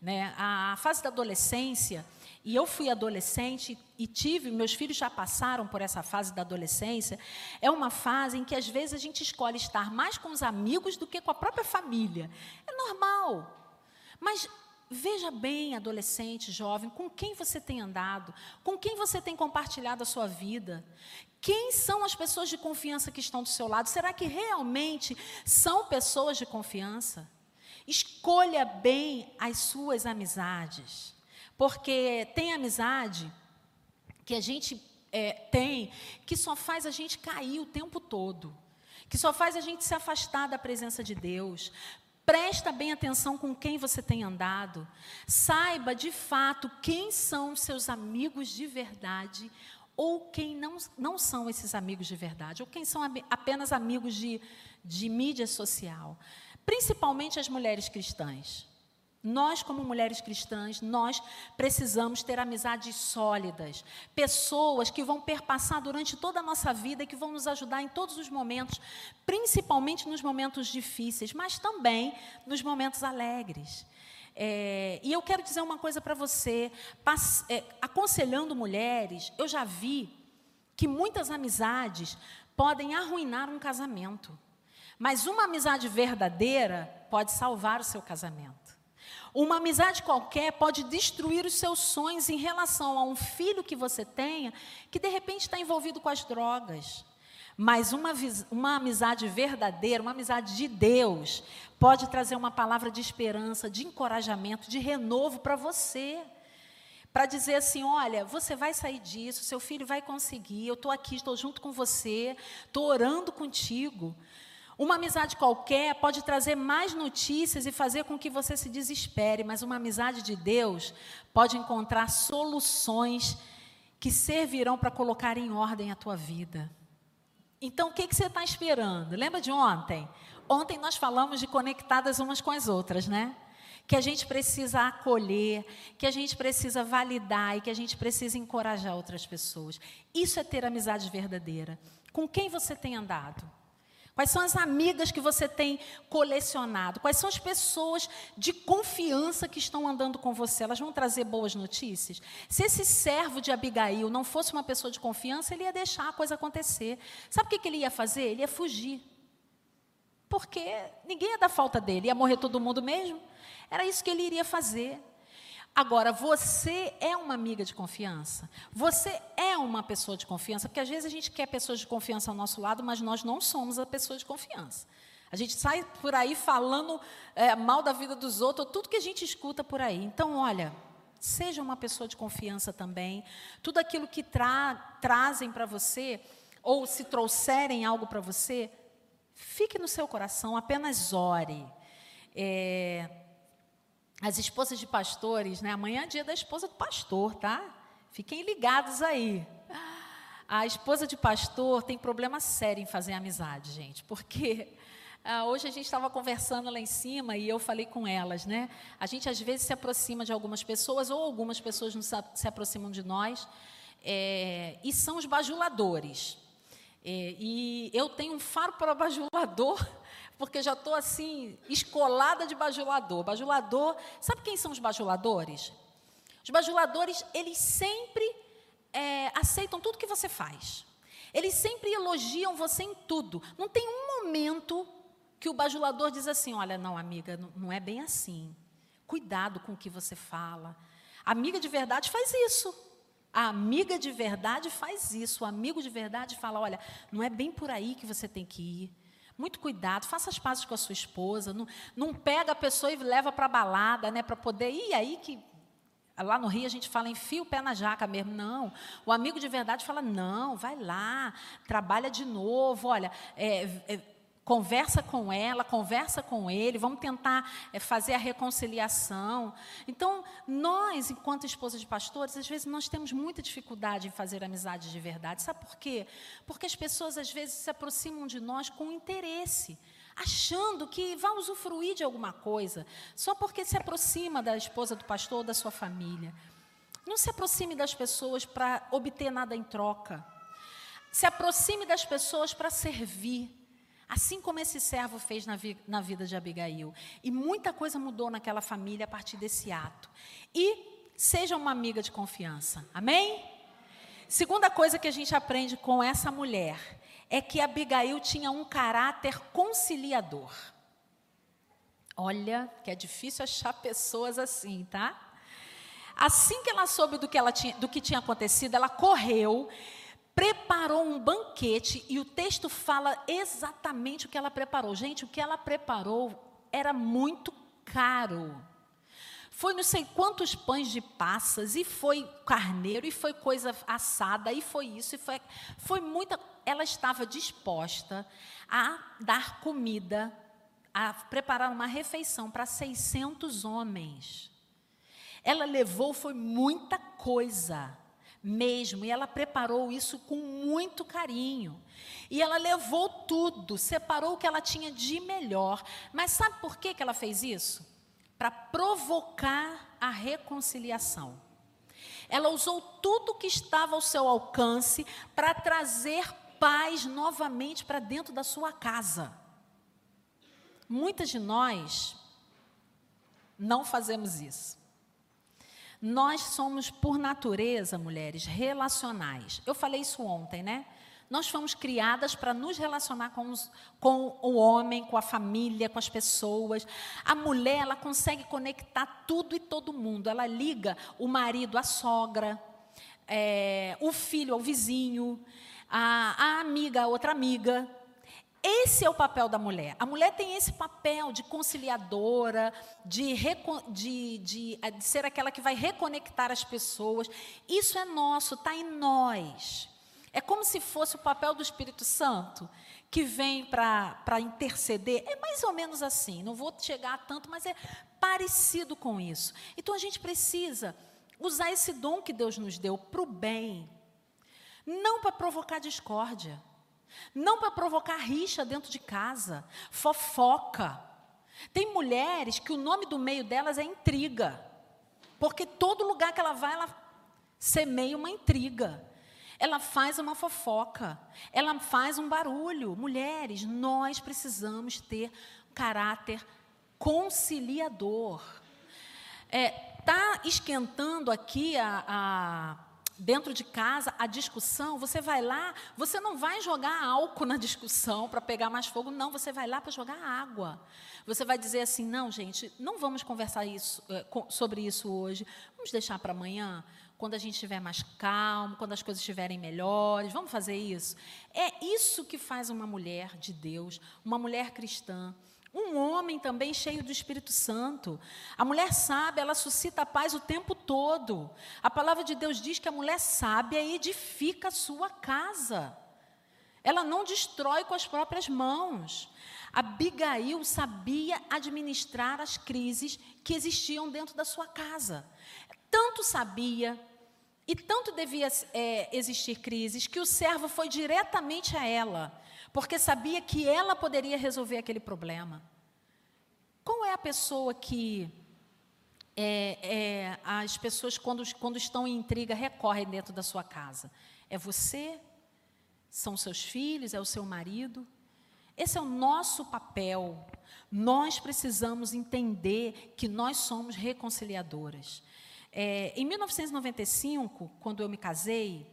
[SPEAKER 1] Né? A, a fase da adolescência, e eu fui adolescente e tive, meus filhos já passaram por essa fase da adolescência, é uma fase em que às vezes a gente escolhe estar mais com os amigos do que com a própria família. É normal. Mas veja bem, adolescente, jovem, com quem você tem andado, com quem você tem compartilhado a sua vida. Quem são as pessoas de confiança que estão do seu lado? Será que realmente são pessoas de confiança? Escolha bem as suas amizades. Porque tem amizade que a gente é, tem que só faz a gente cair o tempo todo, que só faz a gente se afastar da presença de Deus. Presta bem atenção com quem você tem andado. Saiba de fato quem são seus amigos de verdade ou quem não, não são esses amigos de verdade, ou quem são apenas amigos de, de mídia social. Principalmente as mulheres cristãs. Nós, como mulheres cristãs, nós precisamos ter amizades sólidas, pessoas que vão perpassar durante toda a nossa vida e que vão nos ajudar em todos os momentos, principalmente nos momentos difíceis, mas também nos momentos alegres. É, e eu quero dizer uma coisa para você, é, aconselhando mulheres, eu já vi que muitas amizades podem arruinar um casamento, mas uma amizade verdadeira pode salvar o seu casamento. Uma amizade qualquer pode destruir os seus sonhos em relação a um filho que você tenha, que de repente está envolvido com as drogas. Mas uma, uma amizade verdadeira, uma amizade de Deus, pode trazer uma palavra de esperança, de encorajamento, de renovo para você. para dizer assim: olha, você vai sair disso, seu filho vai conseguir, eu estou aqui, estou junto com você, estou orando contigo. Uma amizade qualquer pode trazer mais notícias e fazer com que você se desespere, mas uma amizade de Deus pode encontrar soluções que servirão para colocar em ordem a tua vida. Então, o que, que você está esperando? Lembra de ontem? Ontem nós falamos de conectadas umas com as outras, né? Que a gente precisa acolher, que a gente precisa validar e que a gente precisa encorajar outras pessoas. Isso é ter amizade verdadeira. Com quem você tem andado? Quais são as amigas que você tem colecionado? Quais são as pessoas de confiança que estão andando com você? Elas vão trazer boas notícias? Se esse servo de Abigail não fosse uma pessoa de confiança, ele ia deixar a coisa acontecer. Sabe o que ele ia fazer? Ele ia fugir. Porque ninguém ia dar falta dele, ia morrer todo mundo mesmo. Era isso que ele iria fazer. Agora, você é uma amiga de confiança? Você é uma pessoa de confiança? Porque às vezes a gente quer pessoas de confiança ao nosso lado, mas nós não somos a pessoa de confiança. A gente sai por aí falando é, mal da vida dos outros, tudo que a gente escuta por aí. Então, olha, seja uma pessoa de confiança também. Tudo aquilo que tra trazem para você, ou se trouxerem algo para você, fique no seu coração, apenas ore. É, as esposas de pastores, né? Amanhã é dia da esposa do pastor, tá? Fiquem ligados aí. A esposa de pastor tem problema sério em fazer amizade, gente, porque ah, hoje a gente estava conversando lá em cima e eu falei com elas, né? A gente às vezes se aproxima de algumas pessoas ou algumas pessoas não se aproximam de nós é, e são os bajuladores. É, e eu tenho um faro para bajulador porque já estou assim, escolada de bajulador. Bajulador, sabe quem são os bajuladores? Os bajuladores, eles sempre é, aceitam tudo que você faz. Eles sempre elogiam você em tudo. Não tem um momento que o bajulador diz assim: olha, não, amiga, não, não é bem assim. Cuidado com o que você fala. A amiga de verdade faz isso. A amiga de verdade faz isso. O amigo de verdade fala: olha, não é bem por aí que você tem que ir. Muito cuidado, faça as pazes com a sua esposa. Não, não pega a pessoa e leva para a balada, né? Para poder ir aí que. Lá no Rio a gente fala enfia o pé na jaca mesmo. Não. O amigo de verdade fala: não, vai lá, trabalha de novo. Olha, é, é, Conversa com ela, conversa com ele, vamos tentar é, fazer a reconciliação. Então, nós, enquanto esposas de pastores, às vezes nós temos muita dificuldade em fazer amizade de verdade. Sabe por quê? Porque as pessoas às vezes se aproximam de nós com interesse, achando que vai usufruir de alguma coisa, só porque se aproxima da esposa do pastor ou da sua família. Não se aproxime das pessoas para obter nada em troca. Se aproxime das pessoas para servir. Assim como esse servo fez na, vi na vida de Abigail. E muita coisa mudou naquela família a partir desse ato. E seja uma amiga de confiança. Amém? Segunda coisa que a gente aprende com essa mulher é que Abigail tinha um caráter conciliador. Olha, que é difícil achar pessoas assim, tá? Assim que ela soube do que, ela tinha, do que tinha acontecido, ela correu preparou um banquete e o texto fala exatamente o que ela preparou. Gente, o que ela preparou era muito caro. Foi não sei quantos pães de passas, e foi carneiro, e foi coisa assada, e foi isso, e foi, foi muita. Ela estava disposta a dar comida, a preparar uma refeição para 600 homens. Ela levou, foi muita coisa mesmo. E ela preparou isso com muito carinho. E ela levou tudo, separou o que ela tinha de melhor. Mas sabe por que, que ela fez isso? Para provocar a reconciliação. Ela usou tudo que estava ao seu alcance para trazer paz novamente para dentro da sua casa. Muitas de nós não fazemos isso. Nós somos, por natureza, mulheres, relacionais. Eu falei isso ontem, né? Nós fomos criadas para nos relacionar com, os, com, o homem, com a família, com as pessoas. A mulher, ela consegue conectar tudo e todo mundo. Ela liga o marido à sogra, é, o filho ao vizinho, a, a amiga a outra amiga. Esse é o papel da mulher. A mulher tem esse papel de conciliadora, de, de, de, eh, de ser aquela que vai reconectar as pessoas. Isso é nosso, está em nós. É como se fosse o papel do Espírito Santo, que vem para interceder. É mais ou menos assim, não vou chegar a tanto, mas é parecido com isso. Então a gente precisa usar esse dom que Deus nos deu para o bem, não para provocar discórdia. Não para provocar rixa dentro de casa, fofoca. Tem mulheres que o nome do meio delas é intriga. Porque todo lugar que ela vai, ela semeia uma intriga. Ela faz uma fofoca. Ela faz um barulho. Mulheres, nós precisamos ter caráter conciliador. Está é, esquentando aqui a, a dentro de casa, a discussão, você vai lá, você não vai jogar álcool na discussão para pegar mais fogo, não, você vai lá para jogar água. Você vai dizer assim: não, gente, não vamos conversar isso, eh, sobre isso hoje, vamos deixar para amanhã, quando a gente estiver mais calmo, quando as coisas estiverem melhores, vamos fazer isso. É isso que faz uma mulher de Deus, uma mulher cristã. Um homem também cheio do Espírito Santo. A mulher sábia, ela suscita a paz o tempo todo. A palavra de Deus diz que a mulher sábia edifica a sua casa. Ela não destrói com as próprias mãos. Abigail sabia administrar as crises que existiam dentro da sua casa. Tanto sabia e tanto devia é, existir crises que o servo foi diretamente a ela porque sabia que ela poderia resolver aquele problema. Qual é a pessoa que é, é, as pessoas, quando, quando estão em intriga, recorrem dentro da sua casa? É você? São seus filhos? É o seu marido? Esse é o nosso papel. Nós precisamos entender que nós somos reconciliadoras. É, em 1995, quando eu me casei,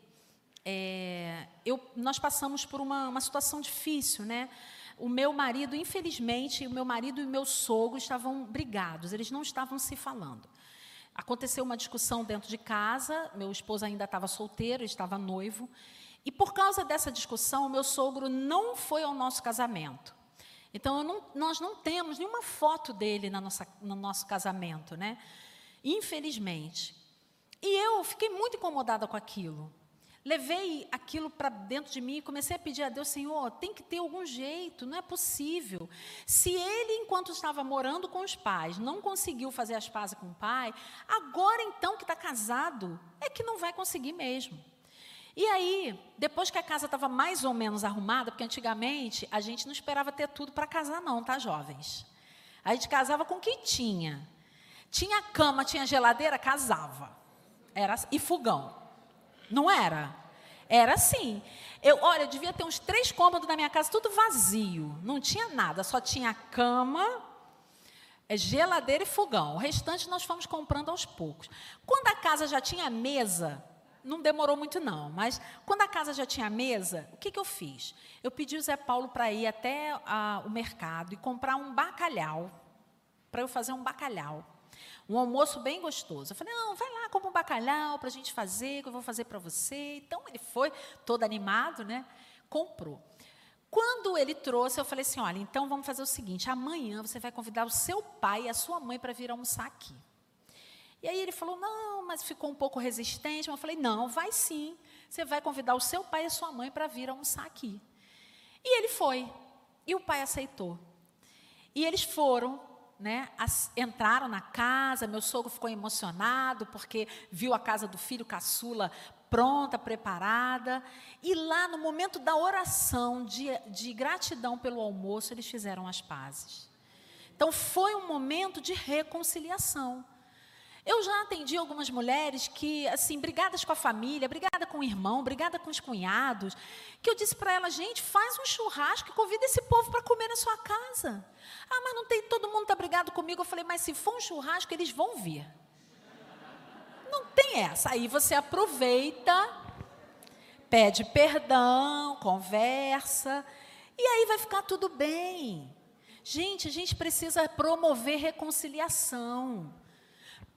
[SPEAKER 1] é, eu, nós passamos por uma, uma situação difícil, né? O meu marido, infelizmente, o meu marido e o meu sogro estavam brigados, eles não estavam se falando. Aconteceu uma discussão dentro de casa, meu esposo ainda estava solteiro, estava noivo, e por causa dessa discussão, o meu sogro não foi ao nosso casamento. Então, não, nós não temos nenhuma foto dele na nossa, no nosso casamento, né? Infelizmente. E eu fiquei muito incomodada com aquilo. Levei aquilo para dentro de mim e comecei a pedir a Deus, Senhor, tem que ter algum jeito, não é possível. Se ele, enquanto estava morando com os pais, não conseguiu fazer as pazes com o pai, agora então que está casado, é que não vai conseguir mesmo. E aí, depois que a casa estava mais ou menos arrumada, porque antigamente a gente não esperava ter tudo para casar, não, tá, jovens? A gente casava com o que tinha. Tinha cama, tinha geladeira, casava. Era, e fogão. Não era? Era assim. Eu, olha, eu devia ter uns três cômodos na minha casa, tudo vazio. Não tinha nada, só tinha cama, é, geladeira e fogão. O restante nós fomos comprando aos poucos. Quando a casa já tinha mesa, não demorou muito não, mas quando a casa já tinha mesa, o que, que eu fiz? Eu pedi o Zé Paulo para ir até a, o mercado e comprar um bacalhau, para eu fazer um bacalhau. Um almoço bem gostoso. Eu falei, não, vai lá, compra um bacalhau para a gente fazer, que eu vou fazer para você. Então, ele foi todo animado, né? Comprou. Quando ele trouxe, eu falei assim, olha, então vamos fazer o seguinte, amanhã você vai convidar o seu pai e a sua mãe para vir almoçar aqui. E aí ele falou, não, mas ficou um pouco resistente. Mas eu falei, não, vai sim. Você vai convidar o seu pai e a sua mãe para vir almoçar aqui. E ele foi. E o pai aceitou. E eles foram né, as, entraram na casa, meu sogro ficou emocionado porque viu a casa do filho caçula pronta, preparada. E lá no momento da oração, de, de gratidão pelo almoço, eles fizeram as pazes. Então foi um momento de reconciliação. Eu já atendi algumas mulheres que, assim, brigadas com a família, brigada com o irmão, brigada com os cunhados, que eu disse para ela, gente, faz um churrasco e convida esse povo para comer na sua casa. Ah, mas não tem, todo mundo está brigado comigo. Eu falei, mas se for um churrasco, eles vão vir. Não tem essa. Aí você aproveita, pede perdão, conversa, e aí vai ficar tudo bem. Gente, a gente precisa promover reconciliação.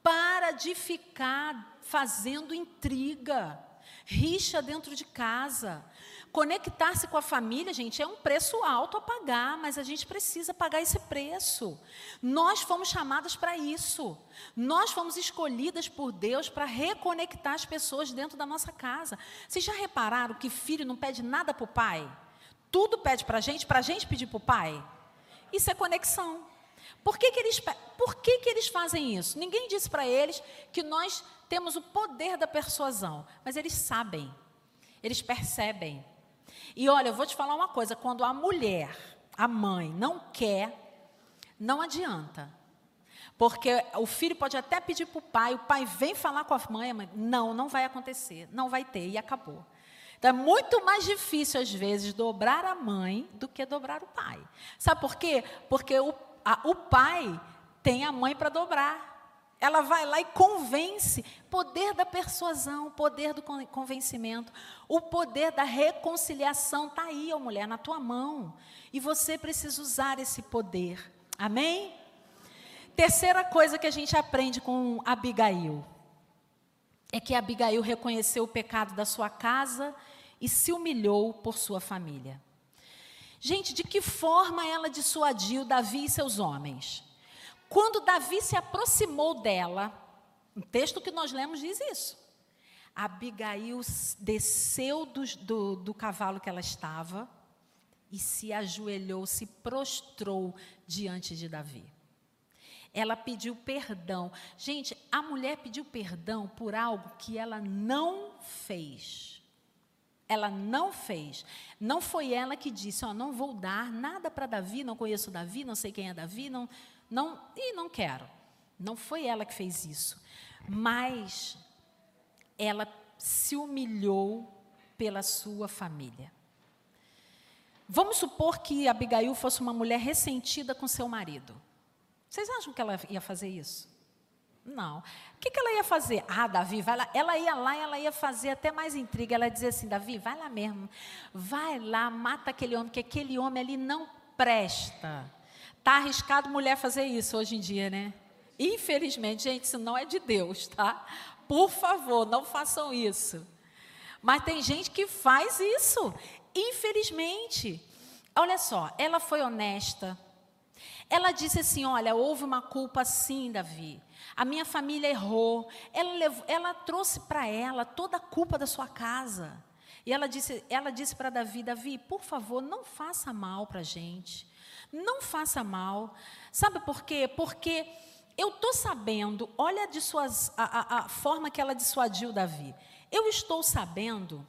[SPEAKER 1] Para de ficar fazendo intriga. rixa dentro de casa. Conectar-se com a família, gente, é um preço alto a pagar, mas a gente precisa pagar esse preço. Nós fomos chamadas para isso. Nós fomos escolhidas por Deus para reconectar as pessoas dentro da nossa casa. Vocês já repararam que filho não pede nada para o pai? Tudo pede para a gente, para a gente pedir para o pai? Isso é conexão. Por que, que, eles, por que, que eles fazem isso? Ninguém disse para eles que nós temos o poder da persuasão, mas eles sabem, eles percebem. E olha, eu vou te falar uma coisa: quando a mulher, a mãe, não quer, não adianta. Porque o filho pode até pedir para o pai, o pai vem falar com a mãe, mãe, não, não vai acontecer, não vai ter, e acabou. Então é muito mais difícil, às vezes, dobrar a mãe do que dobrar o pai. Sabe por quê? Porque o, a, o pai tem a mãe para dobrar. Ela vai lá e convence. Poder da persuasão, poder do convencimento, o poder da reconciliação está aí, ó mulher, na tua mão. E você precisa usar esse poder. Amém? Terceira coisa que a gente aprende com Abigail é que Abigail reconheceu o pecado da sua casa e se humilhou por sua família. Gente, de que forma ela dissuadiu Davi e seus homens? Quando Davi se aproximou dela, um texto que nós lemos diz isso. Abigail desceu do, do, do cavalo que ela estava e se ajoelhou, se prostrou diante de Davi. Ela pediu perdão. Gente, a mulher pediu perdão por algo que ela não fez. Ela não fez. Não foi ela que disse: Ó, oh, não vou dar nada para Davi, não conheço Davi, não sei quem é Davi, não, não, e não quero. Não foi ela que fez isso. Mas ela se humilhou pela sua família. Vamos supor que Abigail fosse uma mulher ressentida com seu marido. Vocês acham que ela ia fazer isso? Não. O que, que ela ia fazer? Ah, Davi, vai lá. Ela ia lá e ela ia fazer até mais intriga. Ela ia dizer assim: Davi, vai lá mesmo. Vai lá, mata aquele homem, que aquele homem ali não presta. Está arriscado mulher fazer isso hoje em dia, né? Infelizmente, gente, isso não é de Deus, tá? Por favor, não façam isso. Mas tem gente que faz isso, infelizmente. Olha só, ela foi honesta. Ela disse assim: Olha, houve uma culpa sim, Davi. A minha família errou. Ela, levou, ela trouxe para ela toda a culpa da sua casa. E ela disse, ela disse para Davi: Davi, por favor, não faça mal para a gente. Não faça mal. Sabe por quê? Porque eu estou sabendo, olha a, suas, a, a, a forma que ela dissuadiu Davi. Eu estou sabendo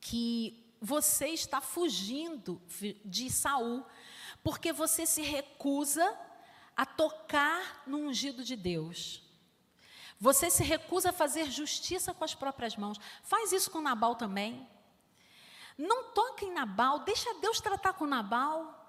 [SPEAKER 1] que você está fugindo de Saul, porque você se recusa a tocar no ungido de Deus. Você se recusa a fazer justiça com as próprias mãos. Faz isso com Nabal também. Não toque em Nabal, deixa Deus tratar com Nabal.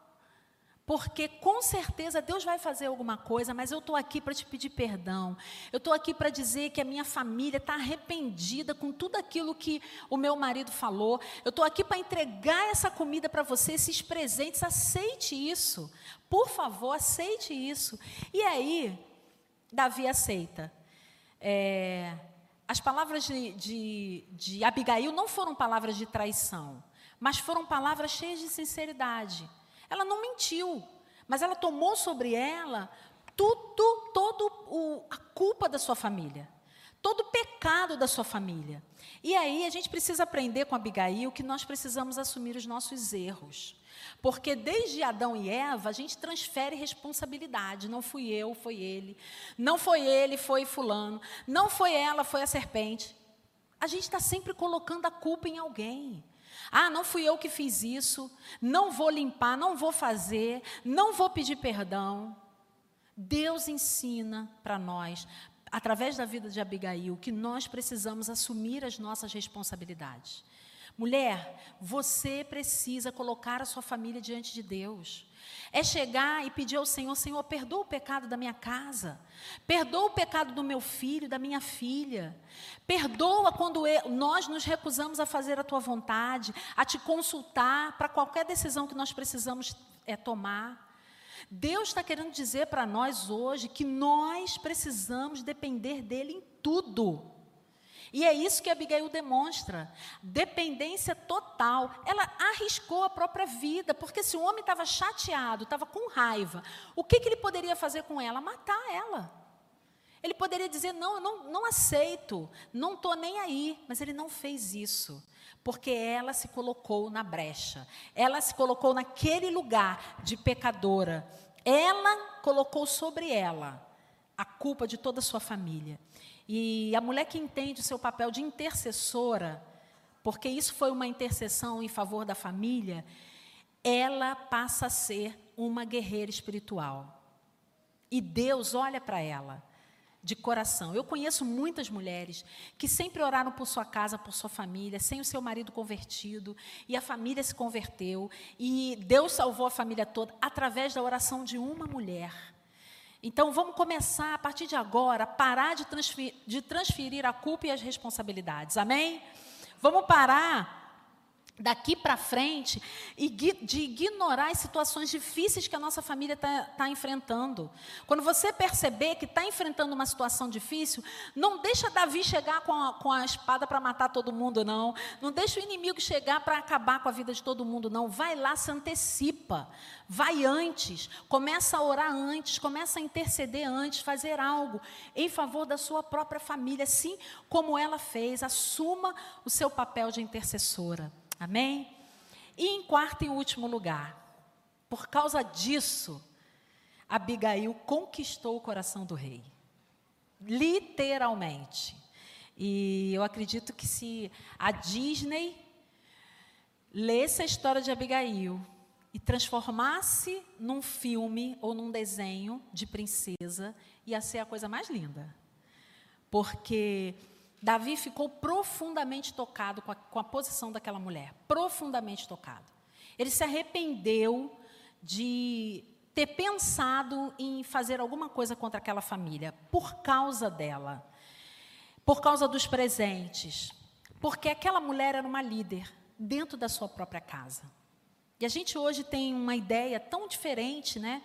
[SPEAKER 1] Porque com certeza Deus vai fazer alguma coisa, mas eu estou aqui para te pedir perdão. Eu estou aqui para dizer que a minha família está arrependida com tudo aquilo que o meu marido falou. Eu estou aqui para entregar essa comida para você, esses presentes. Aceite isso. Por favor, aceite isso. E aí, Davi aceita. É, as palavras de, de, de Abigail não foram palavras de traição, mas foram palavras cheias de sinceridade. Ela não mentiu, mas ela tomou sobre ela tudo, todo o, a culpa da sua família, todo o pecado da sua família. E aí a gente precisa aprender com Abigail que nós precisamos assumir os nossos erros. Porque desde Adão e Eva, a gente transfere responsabilidade. Não fui eu, foi ele. Não foi ele, foi fulano. Não foi ela, foi a serpente. A gente está sempre colocando a culpa em alguém. Ah, não fui eu que fiz isso, não vou limpar, não vou fazer, não vou pedir perdão. Deus ensina para nós, através da vida de Abigail, que nós precisamos assumir as nossas responsabilidades. Mulher, você precisa colocar a sua família diante de Deus. É chegar e pedir ao Senhor: Senhor, perdoa o pecado da minha casa, perdoa o pecado do meu filho, da minha filha, perdoa quando eu, nós nos recusamos a fazer a tua vontade, a te consultar para qualquer decisão que nós precisamos é, tomar. Deus está querendo dizer para nós hoje que nós precisamos depender dEle em tudo. E é isso que Abigail demonstra: dependência total. Ela arriscou a própria vida, porque se o homem estava chateado, estava com raiva, o que, que ele poderia fazer com ela? Matar ela. Ele poderia dizer: não, eu não, não aceito, não estou nem aí. Mas ele não fez isso, porque ela se colocou na brecha, ela se colocou naquele lugar de pecadora. Ela colocou sobre ela a culpa de toda a sua família. E a mulher que entende o seu papel de intercessora, porque isso foi uma intercessão em favor da família, ela passa a ser uma guerreira espiritual. E Deus olha para ela de coração. Eu conheço muitas mulheres que sempre oraram por sua casa, por sua família, sem o seu marido convertido, e a família se converteu, e Deus salvou a família toda através da oração de uma mulher. Então vamos começar a partir de agora parar de transferir, de transferir a culpa e as responsabilidades. Amém? Vamos parar daqui para frente de ignorar as situações difíceis que a nossa família está tá enfrentando. Quando você perceber que está enfrentando uma situação difícil, não deixa Davi chegar com a, com a espada para matar todo mundo, não. Não deixa o inimigo chegar para acabar com a vida de todo mundo, não. Vai lá, se antecipa. Vai antes. Começa a orar antes, começa a interceder antes, fazer algo em favor da sua própria família, assim como ela fez. Assuma o seu papel de intercessora. Amém? E em quarto e último lugar, por causa disso, Abigail conquistou o coração do rei. Literalmente. E eu acredito que se a Disney lesse a história de Abigail e transformasse num filme ou num desenho de princesa, ia ser a coisa mais linda. Porque Davi ficou profundamente tocado com a, com a posição daquela mulher, profundamente tocado. Ele se arrependeu de ter pensado em fazer alguma coisa contra aquela família, por causa dela, por causa dos presentes, porque aquela mulher era uma líder dentro da sua própria casa. E a gente hoje tem uma ideia tão diferente, né?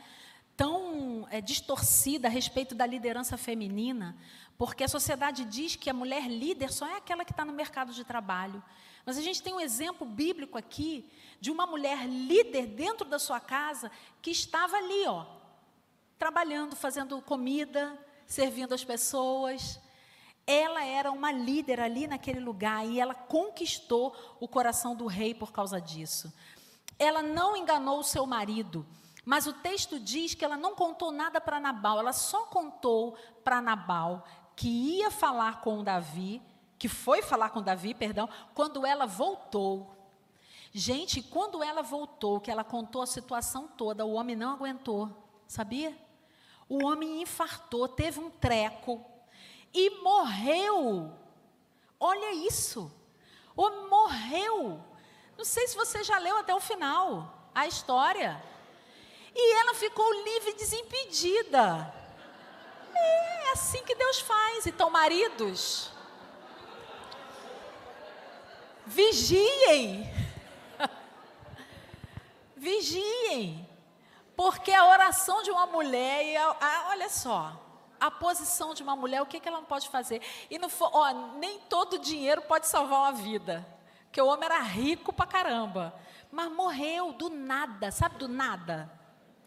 [SPEAKER 1] Tão é, distorcida a respeito da liderança feminina, porque a sociedade diz que a mulher líder só é aquela que está no mercado de trabalho. Mas a gente tem um exemplo bíblico aqui de uma mulher líder dentro da sua casa que estava ali, ó, trabalhando, fazendo comida, servindo as pessoas. Ela era uma líder ali naquele lugar e ela conquistou o coração do rei por causa disso. Ela não enganou o seu marido, mas o texto diz que ela não contou nada para Nabal, ela só contou para Nabal que ia falar com Davi, que foi falar com Davi, perdão, quando ela voltou. Gente, quando ela voltou, que ela contou a situação toda, o homem não aguentou, sabia? O homem infartou, teve um treco e morreu. Olha isso. O morreu. Não sei se você já leu até o final a história. E ela ficou livre e desimpedida. É assim que Deus faz. Então, maridos, vigiem. <laughs> vigiem. Porque a oração de uma mulher, a, a, olha só, a posição de uma mulher, o que, que ela não pode fazer? E não for, ó, nem todo dinheiro pode salvar uma vida. Porque o homem era rico pra caramba. Mas morreu do nada, sabe do nada?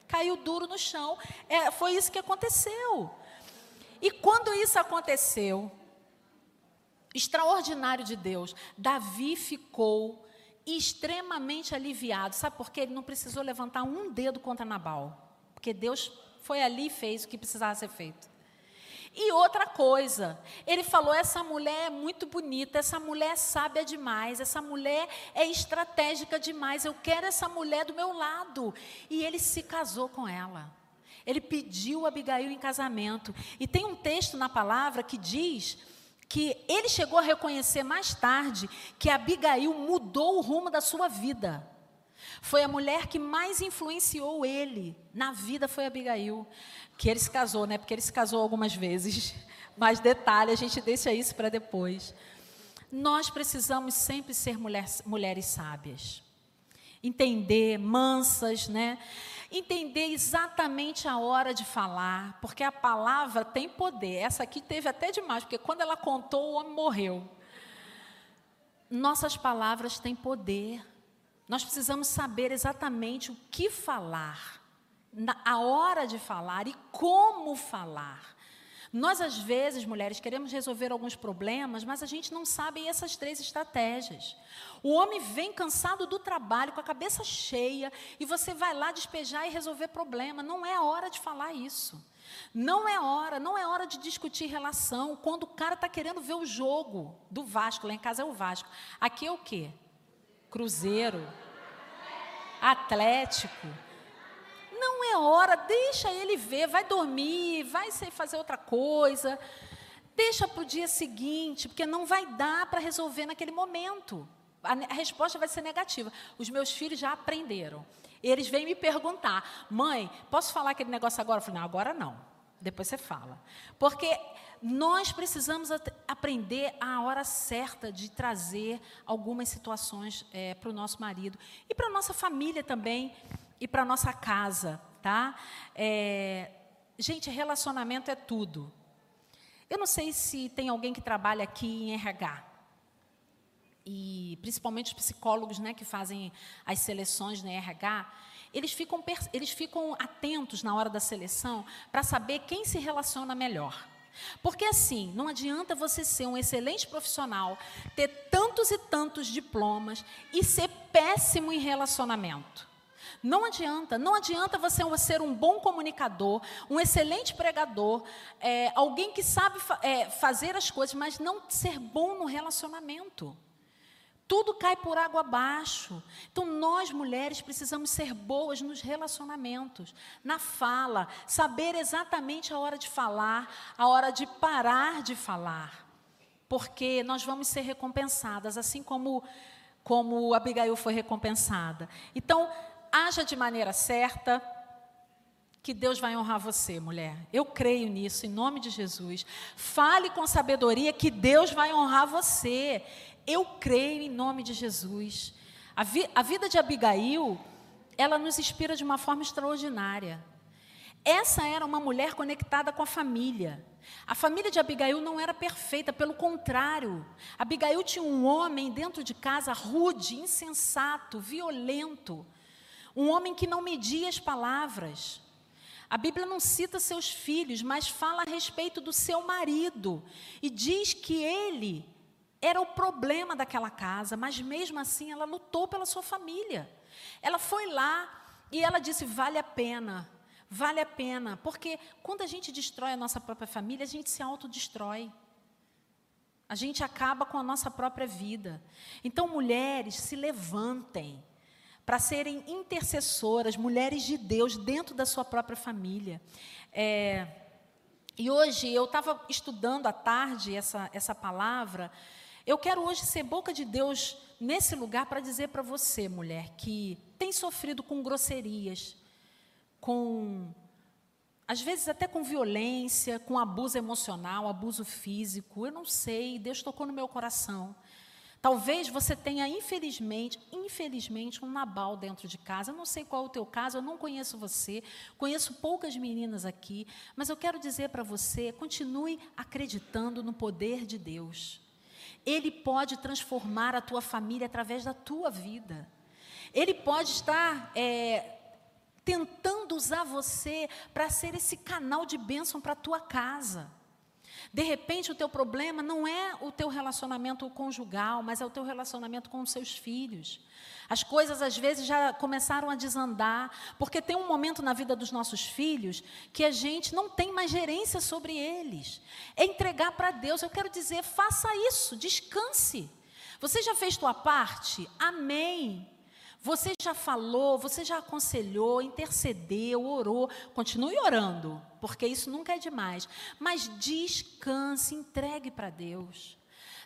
[SPEAKER 1] Caiu duro no chão. É, foi isso que aconteceu. E quando isso aconteceu, extraordinário de Deus, Davi ficou extremamente aliviado. Sabe por quê? Ele não precisou levantar um dedo contra Nabal. Porque Deus foi ali e fez o que precisava ser feito. E outra coisa, ele falou: essa mulher é muito bonita, essa mulher é sábia demais, essa mulher é estratégica demais, eu quero essa mulher do meu lado. E ele se casou com ela. Ele pediu Abigail em casamento. E tem um texto na palavra que diz que ele chegou a reconhecer mais tarde que Abigail mudou o rumo da sua vida. Foi a mulher que mais influenciou ele na vida foi Abigail, que ele se casou, né? Porque ele se casou algumas vezes. <laughs> Mais detalhe, a gente deixa isso para depois. Nós precisamos sempre ser mulher, mulheres sábias. entender, mansas, né? Entender exatamente a hora de falar, porque a palavra tem poder. Essa aqui teve até demais, porque quando ela contou, o homem morreu. Nossas palavras têm poder. Nós precisamos saber exatamente o que falar, a hora de falar e como falar. Nós, às vezes, mulheres, queremos resolver alguns problemas, mas a gente não sabe essas três estratégias. O homem vem cansado do trabalho, com a cabeça cheia, e você vai lá despejar e resolver problema. Não é a hora de falar isso. Não é hora, não é hora de discutir relação. Quando o cara está querendo ver o jogo do Vasco, lá em casa é o Vasco. Aqui é o quê? Cruzeiro. Atlético. Não é hora, deixa ele ver, vai dormir, vai fazer outra coisa. Deixa para o dia seguinte, porque não vai dar para resolver naquele momento. A, a resposta vai ser negativa. Os meus filhos já aprenderam. Eles vêm me perguntar, mãe, posso falar aquele negócio agora? Eu falei, não, agora não. Depois você fala. Porque nós precisamos aprender a hora certa de trazer algumas situações é, para o nosso marido e para a nossa família também e para nossa casa, tá? É, gente, relacionamento é tudo. Eu não sei se tem alguém que trabalha aqui em RH e principalmente os psicólogos, né, que fazem as seleções no RH, eles ficam eles ficam atentos na hora da seleção para saber quem se relaciona melhor. Porque assim, não adianta você ser um excelente profissional, ter tantos e tantos diplomas e ser péssimo em relacionamento. Não adianta, não adianta você ser um bom comunicador, um excelente pregador, é, alguém que sabe fa é, fazer as coisas, mas não ser bom no relacionamento. Tudo cai por água abaixo. Então, nós mulheres precisamos ser boas nos relacionamentos, na fala, saber exatamente a hora de falar, a hora de parar de falar, porque nós vamos ser recompensadas, assim como, como Abigail foi recompensada. Então, haja de maneira certa, que Deus vai honrar você, mulher. Eu creio nisso, em nome de Jesus. Fale com sabedoria que Deus vai honrar você. Eu creio em nome de Jesus. A, vi, a vida de Abigail, ela nos inspira de uma forma extraordinária. Essa era uma mulher conectada com a família. A família de Abigail não era perfeita, pelo contrário. Abigail tinha um homem dentro de casa rude, insensato, violento. Um homem que não media as palavras. A Bíblia não cita seus filhos, mas fala a respeito do seu marido. E diz que ele era o problema daquela casa, mas mesmo assim ela lutou pela sua família. Ela foi lá e ela disse: vale a pena, vale a pena, porque quando a gente destrói a nossa própria família, a gente se autodestrói. A gente acaba com a nossa própria vida. Então, mulheres, se levantem para serem intercessoras, mulheres de Deus dentro da sua própria família. É, e hoje eu estava estudando à tarde essa, essa palavra. Eu quero hoje ser boca de Deus nesse lugar para dizer para você, mulher, que tem sofrido com grosserias, com às vezes até com violência, com abuso emocional, abuso físico. Eu não sei, Deus tocou no meu coração. Talvez você tenha, infelizmente, infelizmente, um Nabal dentro de casa. Eu não sei qual é o teu caso, eu não conheço você, conheço poucas meninas aqui, mas eu quero dizer para você: continue acreditando no poder de Deus. Ele pode transformar a tua família através da tua vida. Ele pode estar é, tentando usar você para ser esse canal de bênção para a tua casa. De repente, o teu problema não é o teu relacionamento conjugal, mas é o teu relacionamento com os seus filhos. As coisas às vezes já começaram a desandar, porque tem um momento na vida dos nossos filhos que a gente não tem mais gerência sobre eles. É entregar para Deus. Eu quero dizer, faça isso, descanse. Você já fez tua parte? Amém. Você já falou, você já aconselhou, intercedeu, orou. Continue orando, porque isso nunca é demais. Mas descanse, entregue para Deus.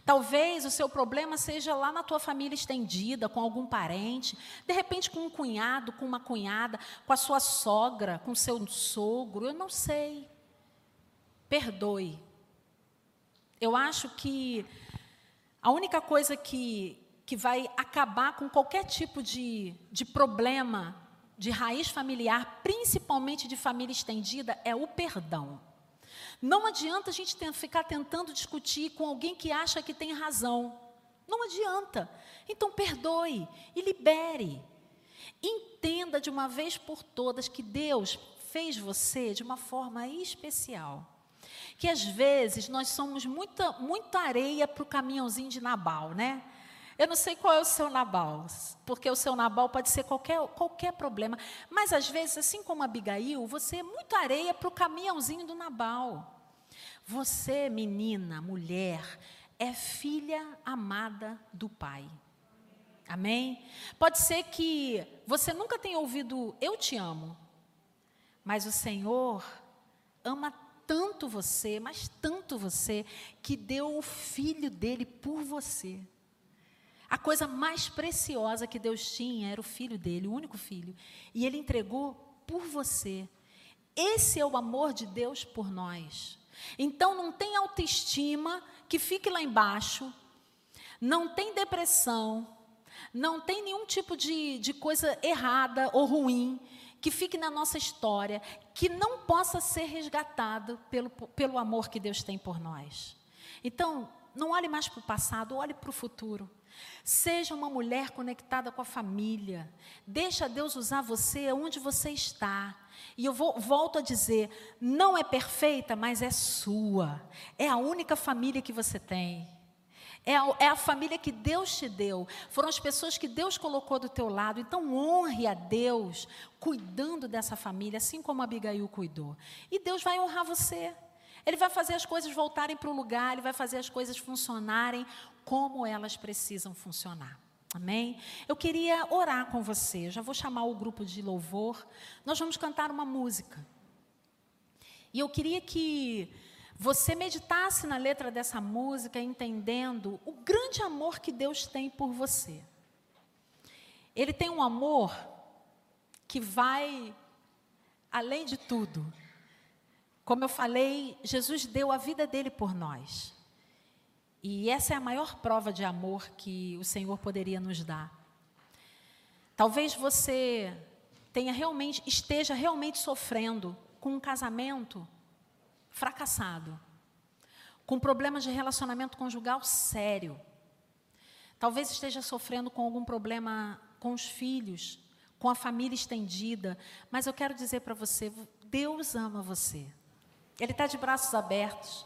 [SPEAKER 1] Talvez o seu problema seja lá na tua família estendida, com algum parente, de repente com um cunhado, com uma cunhada, com a sua sogra, com o seu sogro, eu não sei. Perdoe. Eu acho que a única coisa que que vai acabar com qualquer tipo de, de problema de raiz familiar, principalmente de família estendida, é o perdão. Não adianta a gente ficar tentando discutir com alguém que acha que tem razão. Não adianta. Então, perdoe e libere. Entenda de uma vez por todas que Deus fez você de uma forma especial. Que às vezes nós somos muita, muita areia para o caminhãozinho de Nabal, né? Eu não sei qual é o seu Nabal, porque o seu Nabal pode ser qualquer, qualquer problema. Mas às vezes, assim como Abigail, você é muito areia para o caminhãozinho do Nabal. Você, menina, mulher, é filha amada do Pai. Amém? Pode ser que você nunca tenha ouvido eu te amo, mas o Senhor ama tanto você, mas tanto você, que deu o filho dele por você. A coisa mais preciosa que Deus tinha era o filho dele, o único filho. E ele entregou por você. Esse é o amor de Deus por nós. Então não tem autoestima que fique lá embaixo, não tem depressão, não tem nenhum tipo de, de coisa errada ou ruim que fique na nossa história, que não possa ser resgatado pelo, pelo amor que Deus tem por nós. Então, não olhe mais para o passado, olhe para o futuro. Seja uma mulher conectada com a família. Deixa Deus usar você onde você está. E eu vou, volto a dizer: não é perfeita, mas é sua. É a única família que você tem. É a, é a, família que Deus te deu. Foram as pessoas que Deus colocou do teu lado. Então honre a Deus cuidando dessa família, assim como Abigail cuidou. E Deus vai honrar você. Ele vai fazer as coisas voltarem para o lugar, ele vai fazer as coisas funcionarem como elas precisam funcionar. Amém? Eu queria orar com você. Já vou chamar o grupo de louvor. Nós vamos cantar uma música. E eu queria que você meditasse na letra dessa música, entendendo o grande amor que Deus tem por você. Ele tem um amor que vai além de tudo. Como eu falei, Jesus deu a vida dele por nós. E essa é a maior prova de amor que o Senhor poderia nos dar. Talvez você tenha realmente esteja realmente sofrendo com um casamento fracassado, com problemas de relacionamento conjugal sério. Talvez esteja sofrendo com algum problema com os filhos, com a família estendida, mas eu quero dizer para você, Deus ama você. Ele está de braços abertos.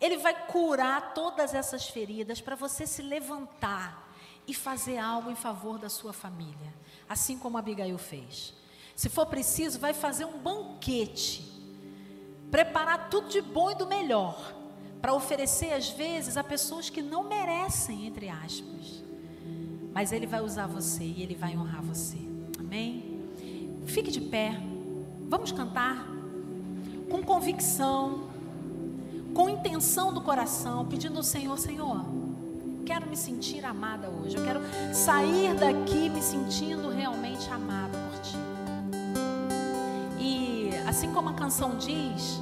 [SPEAKER 1] Ele vai curar todas essas feridas para você se levantar e fazer algo em favor da sua família, assim como Abigail fez. Se for preciso, vai fazer um banquete, preparar tudo de bom e do melhor, para oferecer às vezes a pessoas que não merecem, entre aspas. Mas Ele vai usar você e Ele vai honrar você. Amém? Fique de pé. Vamos cantar com convicção com intenção do coração, pedindo ao Senhor: Senhor, quero me sentir amada hoje. Eu quero sair daqui me sentindo realmente amada por Ti. E assim como a canção diz,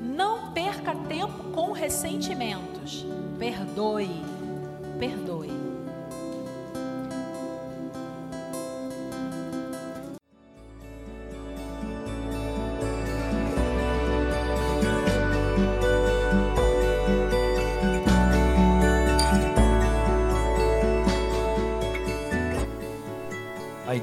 [SPEAKER 1] não perca tempo com ressentimentos. Perdoe, perdoe.